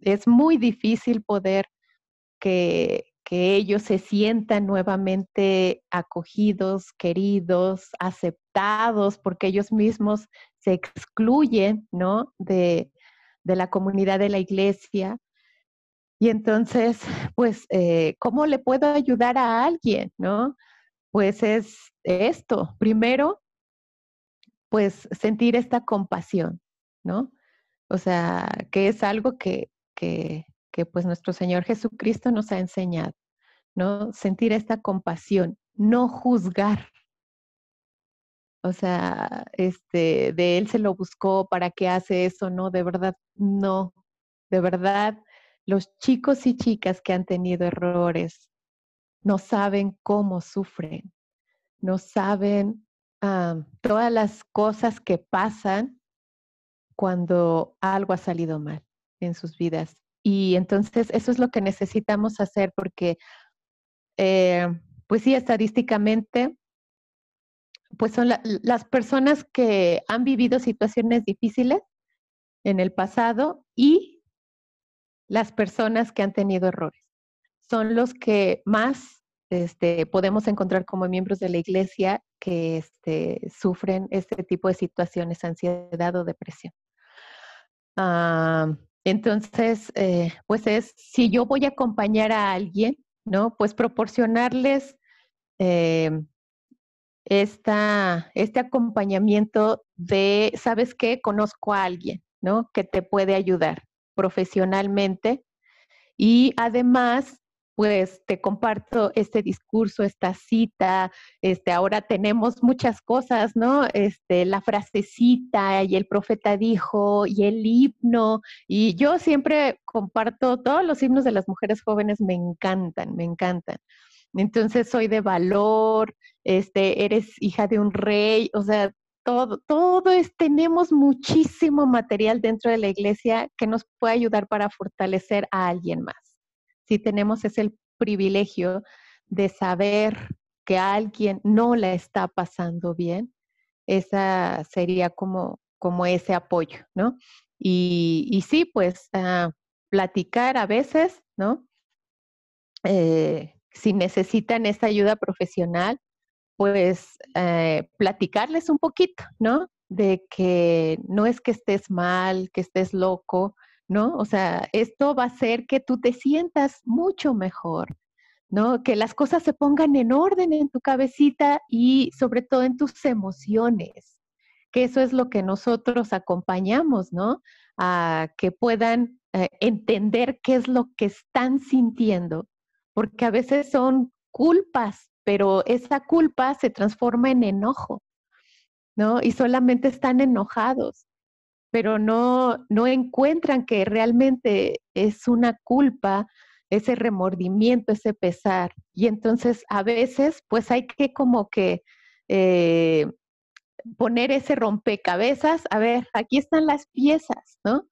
es muy difícil poder que, que ellos se sientan nuevamente acogidos, queridos, aceptados, porque ellos mismos se excluyen, ¿no? De, la comunidad de la iglesia. Y entonces, pues, eh, ¿cómo le puedo ayudar a alguien, ¿no? Pues es esto. Primero, pues sentir esta compasión, ¿no? O sea, que es algo que, que, que pues nuestro Señor Jesucristo nos ha enseñado, ¿no? Sentir esta compasión, no juzgar, O sea, este, de él se lo buscó, ¿para qué hace eso? No, de verdad, no. De verdad, los chicos y chicas que han tenido errores no saben cómo sufren, no saben ah, todas las cosas que pasan cuando algo ha salido mal en sus vidas. Y entonces eso es lo que necesitamos hacer porque, eh, pues sí, estadísticamente, pues son las personas que han vivido situaciones difíciles en el pasado y las personas que han tenido errores. Son los que más este, podemos encontrar como miembros de la iglesia que este, sufren este tipo de situaciones, ansiedad o depresión. Ah, entonces, eh, pues es, si yo voy a acompañar a alguien, ¿no? Pues proporcionarles eh, esta, este acompañamiento de, ¿sabes qué? Conozco a alguien, ¿no? Que te puede ayudar profesionalmente y además pues te comparto este discurso, esta cita, este, ahora tenemos muchas cosas, ¿no? Este, la frasecita y el profeta dijo y el himno, y yo siempre comparto, todos los himnos de las mujeres jóvenes me encantan, me encantan. Entonces soy de valor, este, eres hija de un rey, o sea, todo, todo es, tenemos muchísimo material dentro de la iglesia que nos puede ayudar para fortalecer a alguien más si tenemos ese privilegio de saber que alguien no la está pasando bien, esa sería como, como ese apoyo, ¿no? Y, sí, pues ah, platicar a veces, ¿no? Eh, si necesitan esta ayuda profesional, pues eh, platicarles un poquito, ¿no? De que no es que estés mal, que estés loco, ¿no? O sea, esto va a hacer que tú te sientas mucho mejor, ¿no? Que las cosas se pongan en orden en tu cabecita y sobre todo en tus emociones, que eso es lo que nosotros acompañamos, ¿no? A que puedan eh, entender qué es lo que están sintiendo, porque a veces son culpas, pero esa culpa se transforma en enojo, ¿no? Y solamente están enojados pero no, no encuentran que realmente es una culpa, ese remordimiento, ese pesar. Y entonces a veces pues hay que como que eh, poner ese rompecabezas, a ver, aquí están las piezas, ¿no?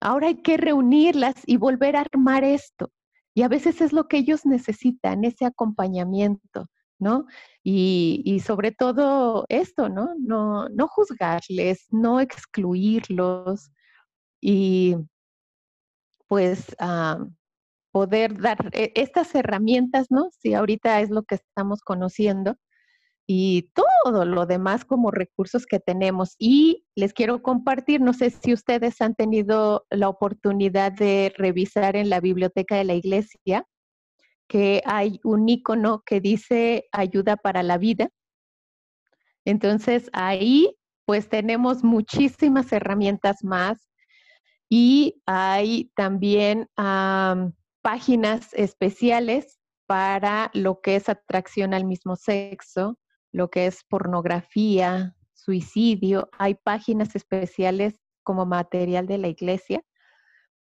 Ahora hay que reunirlas y volver a armar esto. Y a veces es lo que ellos necesitan, ese acompañamiento. ¿no? Y, sobre todo esto, ¿no? ¿no? No juzgarles, no excluirlos y pues ah, poder dar e, estas herramientas, ¿no? Si ahorita es lo que estamos conociendo y todo lo demás como recursos que tenemos. Y les quiero compartir, no sé si ustedes han tenido la oportunidad de revisar en la biblioteca de la iglesia que hay un icono que dice ayuda para la vida. Entonces ahí pues tenemos muchísimas herramientas más y hay también páginas especiales para lo que es atracción al mismo sexo, lo que es pornografía, suicidio. Hay páginas especiales como material de la iglesia,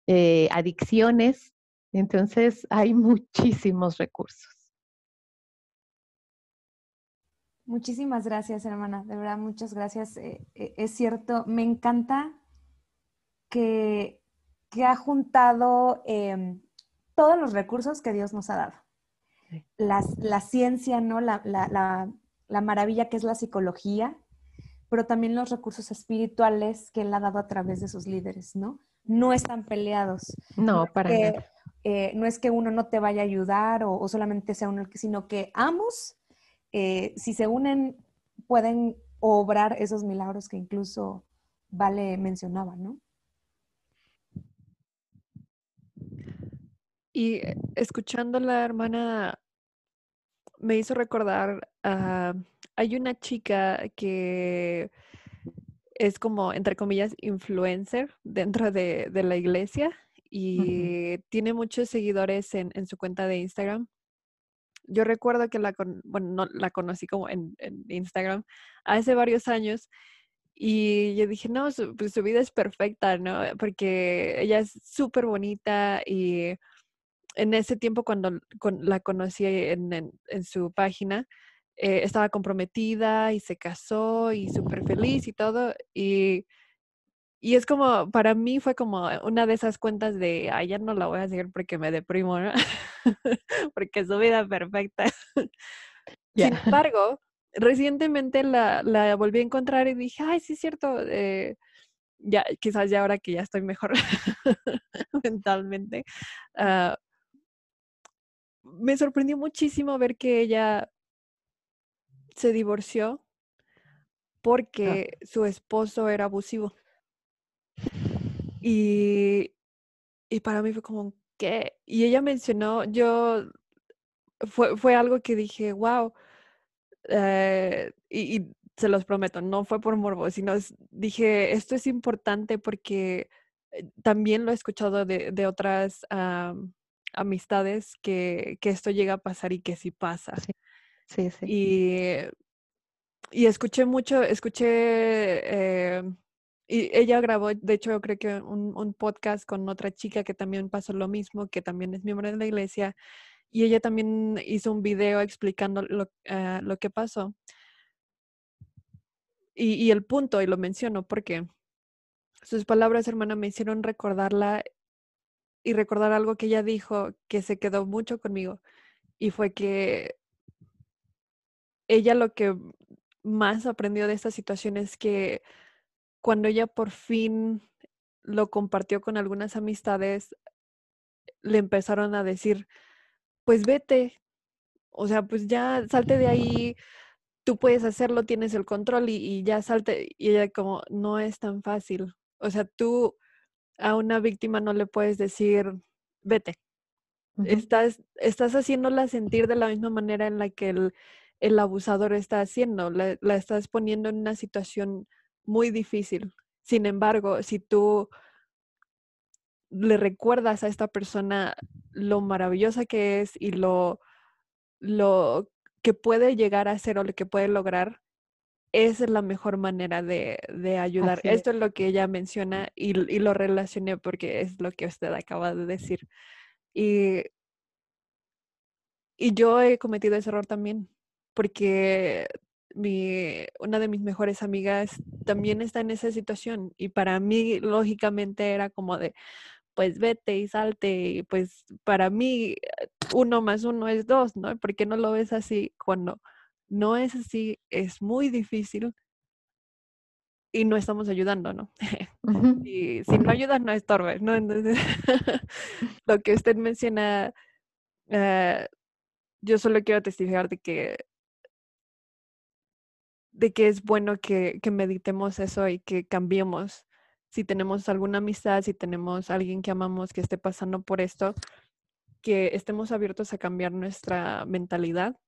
eh, adicciones, entonces hay muchísimos recursos. Muchísimas gracias, hermana. De verdad, muchas gracias. Eh, eh, es cierto, me encanta que, ha juntado em, todos los recursos que Dios nos ha dado. la ciencia, ¿no? La, la, maravilla que es la psicología, pero también los recursos espirituales que Él ha dado a través de sus líderes, ¿no? No están peleados. No, para nada eh, no es que uno no te vaya a ayudar o, solamente sea uno el que, sino que ambos, eh, si se unen, pueden obrar esos milagros que incluso Vale mencionaba, ¿no? Y eh, escuchando la hermana, me hizo recordar, hay una chica que es como, entre comillas, influencer dentro de, de la iglesia y tiene muchos seguidores en, su cuenta de Instagram. yo recuerdo que la, bueno, no, la conocí como en, Instagram hace varios años y yo dije, no, su, pues su vida es perfecta, ¿no? Porque ella es súper bonita y en ese tiempo cuando la conocí en, en, su página, eh, estaba comprometida y se casó y súper feliz y todo. Y y es como, para mí fue como una de esas cuentas de, ay, ya no la voy a seguir porque me deprimo, ¿no? porque es su vida perfecta. Sin embargo, recientemente la, la, volví a encontrar y dije, ay, sí es cierto, eh, ya, quizás ya ahora que ya estoy mejor mentalmente, uh, me sorprendió muchísimo ver que ella se divorció ah. porque su esposo era abusivo. Y, y para mí fue como, ¿qué? Y ella mencionó, yo, fue, fue algo que dije, wow, eh, y, se los prometo, no fue por morbo, sino dije, esto es importante porque eh, también lo he escuchado de, de otras amistades que, que, esto llega a pasar y que sí pasa. Sí, sí. Y, y escuché mucho, escuché eh, y ella grabó, de hecho, yo creo que un, podcast con otra chica que también pasó lo mismo, que también es miembro de la iglesia, y ella también hizo un video explicando lo, ah, lo que pasó. Y, y, el punto, y lo menciono porque sus palabras, hermana, me hicieron recordarla y recordar algo que ella dijo que se quedó mucho conmigo, y fue que ella lo que más aprendió de esta situación es que cuando ella por fin lo compartió con algunas amistades, le empezaron a decir, pues vete, o sea, pues ya salte de ahí, tú puedes hacerlo, tienes el control y, ya salte. Y ella como, no es tan fácil. O sea, tú a una víctima no le puedes decir, vete. estás, estás haciéndola sentir de la misma manera en la que el, el abusador está haciendo. La, la, estás poniendo en una situación muy difícil. Sin embargo, si tú le recuerdas a esta persona lo maravillosa que es y lo, lo que puede llegar a ser o lo que puede lograr, esa es la mejor manera de, ayudar. Esto es lo que ella menciona y, lo relacioné porque es lo que usted acaba de decir. Y, y yo he cometido ese error también, porque mi, una de mis mejores amigas también está en esa situación y para mí lógicamente era como de, pues vete y salte, y pues para mí uno más uno es dos, ¿no? ¿Por qué no lo ves así? Cuando no es así, es muy difícil y no estamos ayudando, ¿no? y si no ayudas, no estorbes, ¿no? Entonces, lo que usted menciona, eh, yo solo quiero testificar de que de que es bueno que, meditemos eso y que cambiemos. Si tenemos alguna amistad, si tenemos alguien que amamos que esté pasando por esto, que estemos abiertos a cambiar nuestra mentalidad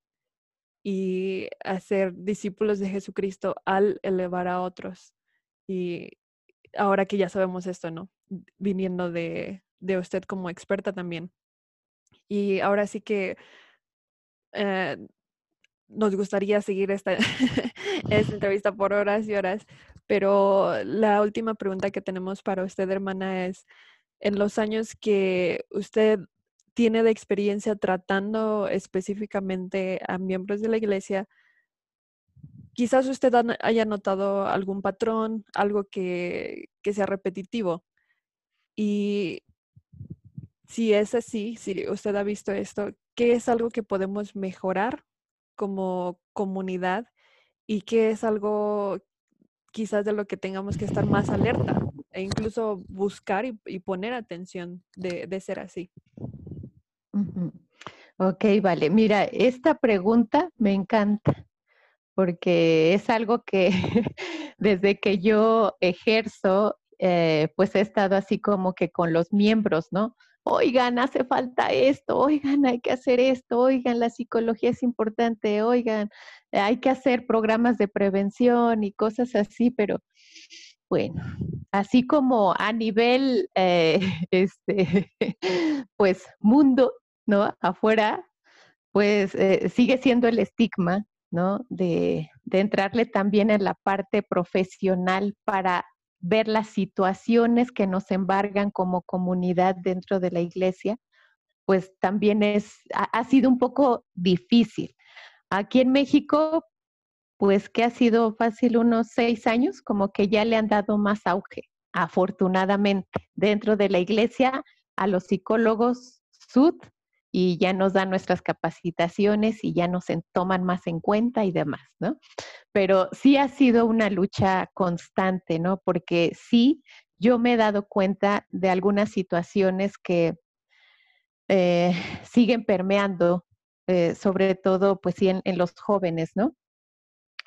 y a ser discípulos de Jesucristo al elevar a otros. Y ahora que ya sabemos esto, ¿no? Viniendo de, de usted como experta también. Y ahora sí que eh, nos gustaría seguir esta, esta entrevista por horas y horas, pero la última pregunta que tenemos para usted, hermana, es, en los años que usted tiene de experiencia tratando específicamente a miembros de la iglesia, quizás usted haya notado algún patrón, algo que, sea repetitivo. Y si es así, si usted ha visto esto, ¿qué es algo que podemos mejorar como comunidad y que es algo quizás de lo que tengamos que estar más alerta e incluso buscar y, poner atención de, ser así. Ok, vale. Mira, esta pregunta me encanta porque es algo que desde que yo ejerzo, eh, pues he estado así como que con los miembros, ¿no? oigan, hace falta esto, oigan, hay que hacer esto, oigan, la psicología es importante, oigan, hay que hacer programas de prevención y cosas así, pero bueno, así como a nivel, eh, este, pues mundo, ¿no? Afuera, pues eh, sigue siendo el estigma, ¿no? De, de entrarle también en la parte profesional para ver las situaciones que nos embargan como comunidad dentro de la iglesia, pues también es, ha, sido un poco difícil. Aquí en México, pues que ha sido fácil unos seis años, como que ya le han dado más auge, afortunadamente. Dentro de la iglesia, a los psicólogos SUD y ya nos dan nuestras capacitaciones y ya nos toman más en cuenta y demás, ¿no? Pero sí ha sido una lucha constante, ¿no? Porque sí, yo me he dado cuenta de algunas situaciones que eh, siguen permeando, eh, sobre todo, pues sí, en, en los jóvenes, ¿no?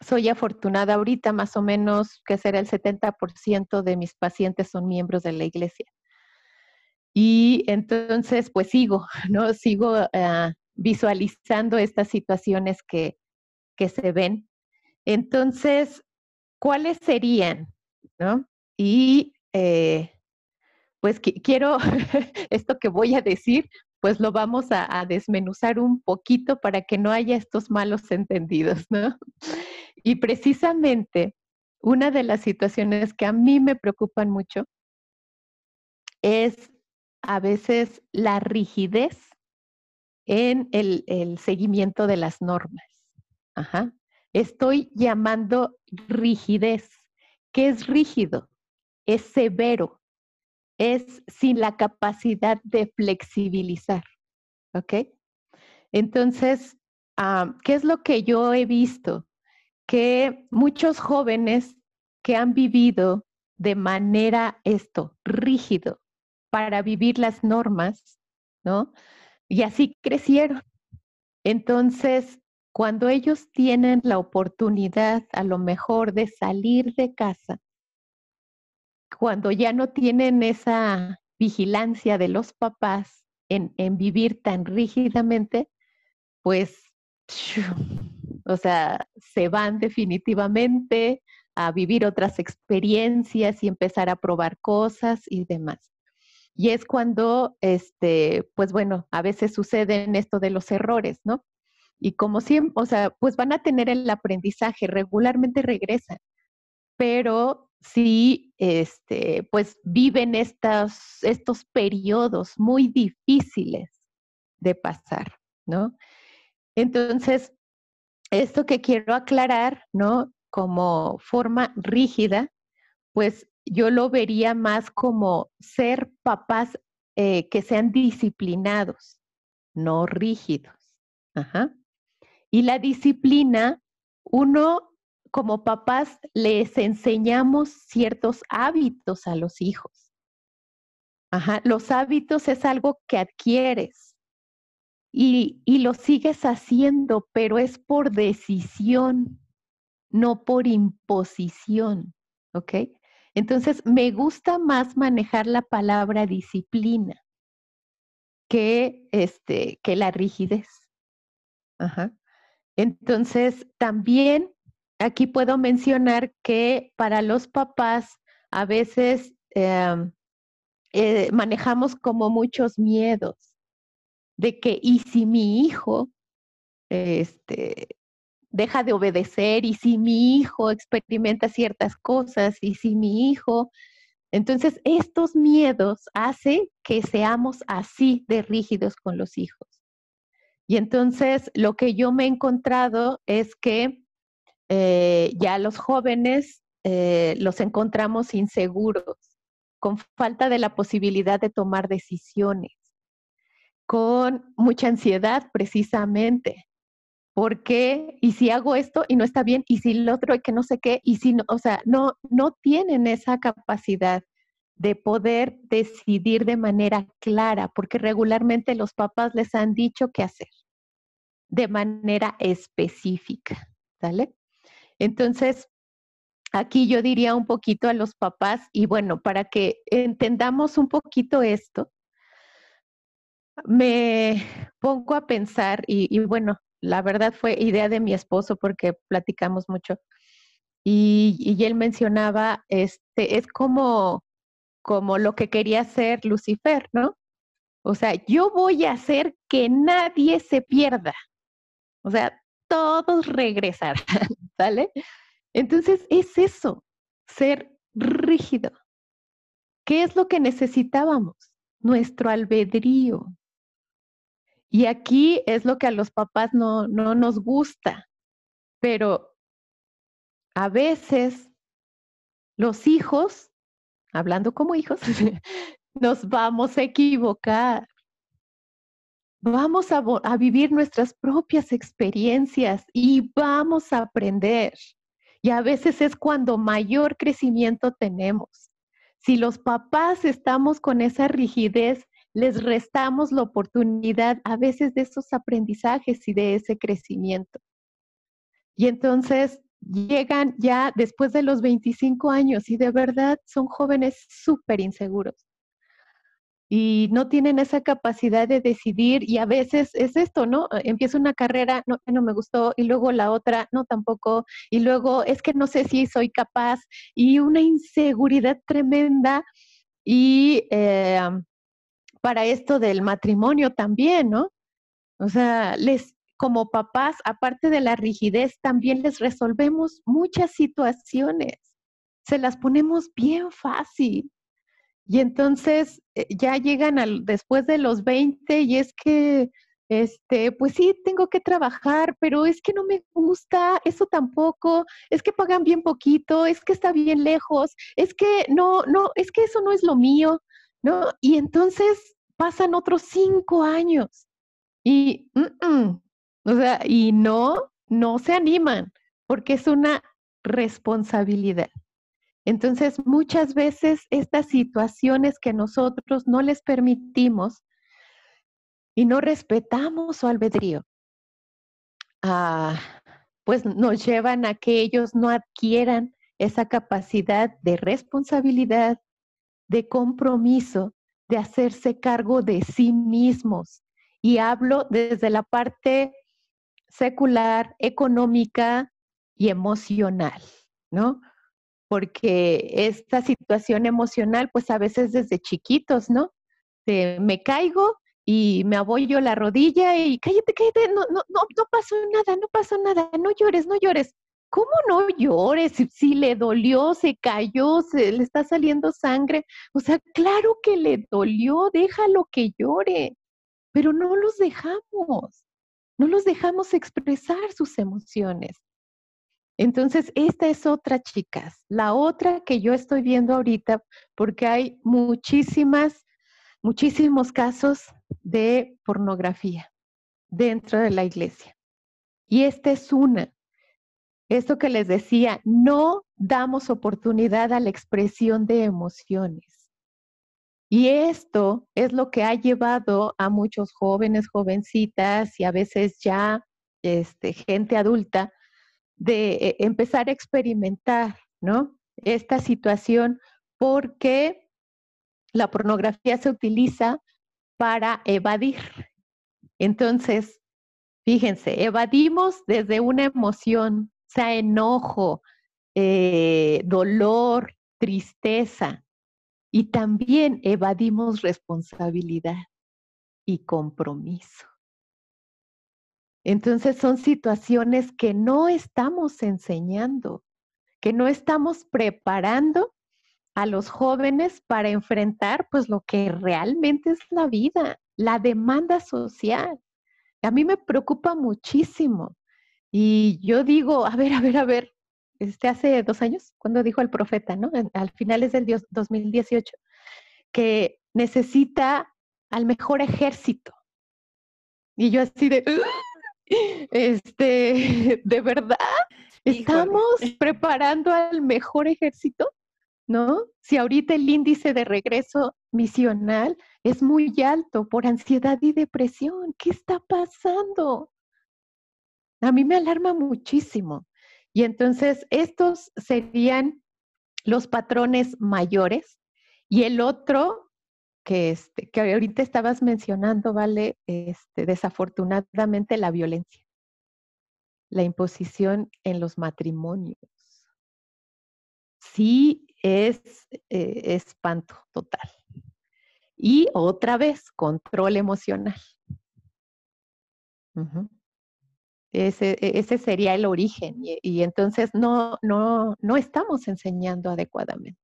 soy afortunada ahorita, más o menos, que será el 70% de mis pacientes son miembros de la iglesia. Y entonces, pues sigo, ¿no? Sigo ah, visualizando estas situaciones que, que se ven. Entonces, ¿cuáles serían? ¿No? Y eh, pues quiero, esto que voy a decir, pues lo vamos a, desmenuzar un poquito para que no haya estos malos entendidos, ¿no? Y precisamente una de las situaciones que a mí me preocupan mucho es a veces la rigidez en el, seguimiento de las normas. Ajá. Estoy llamando rigidez. ¿Qué es rígido? Es severo, es sin la capacidad de flexibilizar. ¿Ok? Entonces, ah, ¿qué es lo que yo he visto? Que muchos jóvenes que han vivido de manera esto, rígido, para vivir las normas, ¿no? Y así crecieron. Entonces, cuando ellos tienen la oportunidad a lo mejor de salir de casa, cuando ya no tienen esa vigilancia de los papás en, vivir tan rígidamente, pues, o sea, se van definitivamente a vivir otras experiencias y empezar a probar cosas y demás. Y es cuando, este, pues bueno, a veces suceden esto de los errores, ¿no? Y como siempre, o sea, pues van a tener el aprendizaje, regularmente regresan, pero sí, este, pues viven estos, estos periodos muy difíciles de pasar, ¿no? Entonces, esto que quiero aclarar, ¿no? Como forma rígida, pues yo lo vería más como ser papás eh, que sean disciplinados, no rígidos. Y la disciplina, uno como papás les enseñamos ciertos hábitos a los hijos. Ajá. Los hábitos es algo que adquieres y, y lo sigues haciendo, pero es por decisión, no por imposición. ¿Ok? Entonces, me gusta más manejar la palabra disciplina que, este, que la rigidez. Entonces, también aquí puedo mencionar que para los papás a veces em, eh, manejamos como muchos miedos de que, ¿y si mi hijo este, deja de obedecer y si mi hijo experimenta ciertas cosas y si mi hijo... Entonces, estos miedos hacen que seamos así de rígidos con los hijos. Y entonces, lo que yo me he encontrado es que eh, ya los jóvenes eh, los encontramos inseguros, con falta de la posibilidad de tomar decisiones, con mucha ansiedad precisamente, ¿por qué? Y si hago esto y no está bien, y si lo otro y que no sé qué, y si no, o sea, no, no tienen esa capacidad de poder decidir de manera clara, porque regularmente los papás les han dicho qué hacer de manera específica, ¿sale? Entonces, aquí yo diría un poquito a los papás, y bueno, para que entendamos un poquito esto, me pongo a pensar, y bueno, la verdad fue idea de mi esposo porque platicamos mucho. Y, él mencionaba, este, es como, como lo que quería hacer Lucifer, ¿no? O sea, yo voy a hacer que nadie se pierda. O sea, todos regresarán, ¿sale? Entonces es eso, ser rígido. ¿Qué es lo que necesitábamos? Nuestro albedrío. Y aquí es lo que a los papás no, no nos gusta, pero a veces los hijos, hablando como hijos, nos vamos a equivocar. Vamos a, a, vivir nuestras propias experiencias y vamos a aprender. Y a veces es cuando mayor crecimiento tenemos. Si los papás estamos con esa rigidez, les restamos la oportunidad a veces de esos aprendizajes y de ese crecimiento. Y entonces llegan ya después de los 25 años y de verdad son jóvenes súper inseguros y no tienen esa capacidad de decidir y a veces es esto, ¿no? Empieza una carrera, no, no me gustó y luego la otra, no tampoco, y luego es que no sé si soy capaz y una inseguridad tremenda y eh, para esto del matrimonio también, ¿no? O sea, les, como papás, aparte de la rigidez, también les resolvemos muchas situaciones, se las ponemos bien fácil. Y entonces eh, ya llegan al, después de los 20 y es que, este, pues sí, tengo que trabajar, pero es que no me gusta, eso tampoco, es que pagan bien poquito, es que está bien lejos, es que no, no, es que eso no es lo mío, ¿no? Y entonces pasan otros cinco años y, o sea, y no, no se animan porque es una responsabilidad. Entonces, muchas veces estas situaciones que nosotros no les permitimos y no respetamos su albedrío, ah, pues nos llevan a que ellos no adquieran esa capacidad de responsabilidad, de compromiso, de hacerse cargo de sí mismos. Y hablo desde la parte secular, económica y emocional, ¿no? porque esta situación emocional, pues a veces desde chiquitos, ¿no? me caigo y me abollo la rodilla y cállate, cállate, no, no, no, no pasó nada, no pasó nada, no llores, no llores. ¿Cómo no llores? Si, le dolió, se cayó, se le está saliendo sangre. O sea, claro que le dolió, déjalo que llore, pero no los dejamos, no los dejamos expresar sus emociones. Entonces, esta es otra, chicas. La otra que yo estoy viendo ahorita, porque hay muchísimas, muchísimos casos de pornografía dentro de la iglesia. Y esta es una. Esto que les decía, no damos oportunidad a la expresión de emociones. Y esto es lo que ha llevado a muchos jóvenes, jovencitas y a veces ya este, gente adulta de eh, empezar a experimentar, ¿no? Esta situación porque la pornografía se utiliza para evadir. Entonces, fíjense, evadimos desde una emoción, sea enojo, eh, dolor, tristeza, y también evadimos responsabilidad y compromiso. Entonces son situaciones que no estamos enseñando, que no estamos preparando a los jóvenes para enfrentar pues lo que realmente es la vida, la demanda social. A mí me preocupa muchísimo. Y yo digo, a ver, a ver, a ver, este hace dos años, cuando dijo el profeta, ¿no? Al finales del 2018, que necesita al mejor ejército. Y yo así de, este, ¿de verdad? ¿Estamos preparando al mejor ejército? ¿No? Si ahorita el índice de regreso misional es muy alto por ansiedad y depresión, ¿qué está pasando? A mí me alarma muchísimo. Y entonces estos serían los patrones mayores y el otro que, este, que ahorita estabas mencionando, ¿vale? Este, desafortunadamente la violencia, la imposición en los matrimonios. Sí, es eh, espanto total. Y otra vez, control emocional. Ese sería el origen y, y entonces no, no, no estamos enseñando adecuadamente.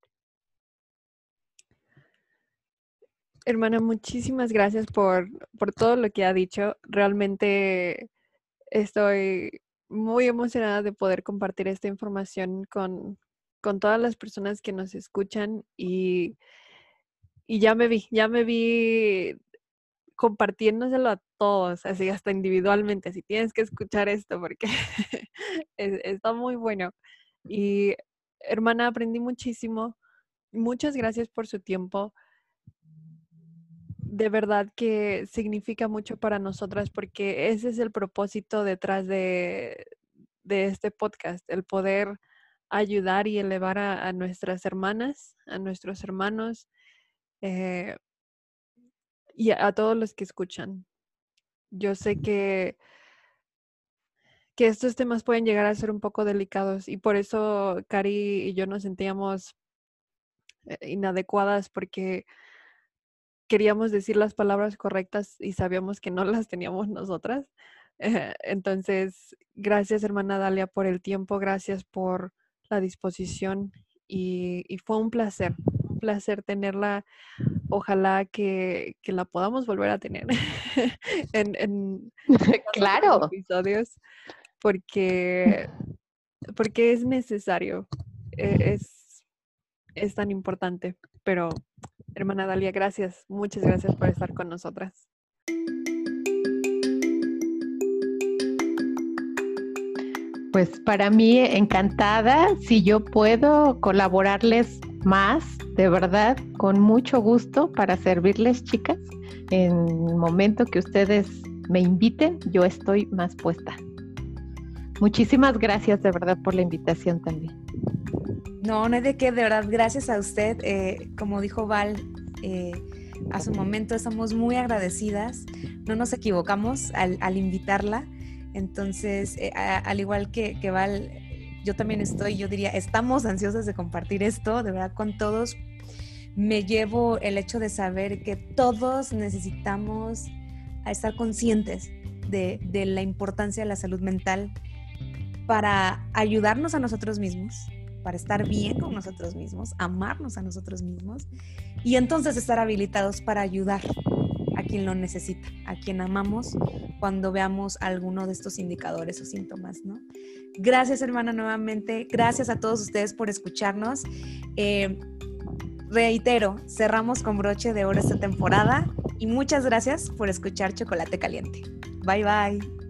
Hermana, muchísimas gracias por, por todo lo que ha dicho. Realmente estoy muy emocionada de poder compartir esta información con, con todas las personas que nos escuchan y, y ya me vi, ya me vi compartiéndoselo a todos, así hasta individualmente, si tienes que escuchar esto porque está muy bueno. Y hermana, aprendí muchísimo. Muchas gracias por su tiempo. De verdad que significa mucho para nosotras porque ese es el propósito detrás de, de este podcast, el poder ayudar y elevar a, nuestras hermanas, a nuestros hermanos eh, y a, todos los que escuchan. Yo sé que, que estos temas pueden llegar a ser un poco delicados y por eso Cari y yo nos sentíamos eh, inadecuadas porque queríamos decir las palabras correctas y sabíamos que no las teníamos nosotras. Entonces, gracias hermana Dalia por el tiempo, gracias por la disposición y, fue un placer, un placer tenerla. Ojalá que, la podamos volver a tener en, en claro. episodios porque, porque es necesario, e, es, es tan importante. Pero, hermana Dalia, gracias, muchas gracias por estar con nosotras. Pues para mí encantada, si yo puedo colaborarles más, de verdad, con mucho gusto para servirles, chicas. En el momento que ustedes me inviten, yo estoy más puesta. Muchísimas gracias de verdad por la invitación también. No, no hay de qué, de verdad, gracias a usted. Eh, como dijo Val, eh, a su momento estamos muy agradecidas. No nos equivocamos al, al invitarla entonces, eh, al igual que Val, yo también estoy, yo diría, estamos ansiosas de compartir esto, de verdad, con todos. Me llevo el hecho de saber que todos necesitamos estar conscientes de, la importancia de la salud mental para ayudarnos a nosotros mismos, para estar bien con nosotros mismos, amarnos a nosotros mismos y entonces estar habilitados para ayudar a quien lo necesita, a quien amamos cuando veamos alguno de estos indicadores o síntomas, ¿no? Gracias, hermana, nuevamente. Gracias a todos ustedes por escucharnos. Eh, reitero, cerramos con broche de oro esta temporada y muchas gracias por escuchar Chocolate Caliente. Bye bye.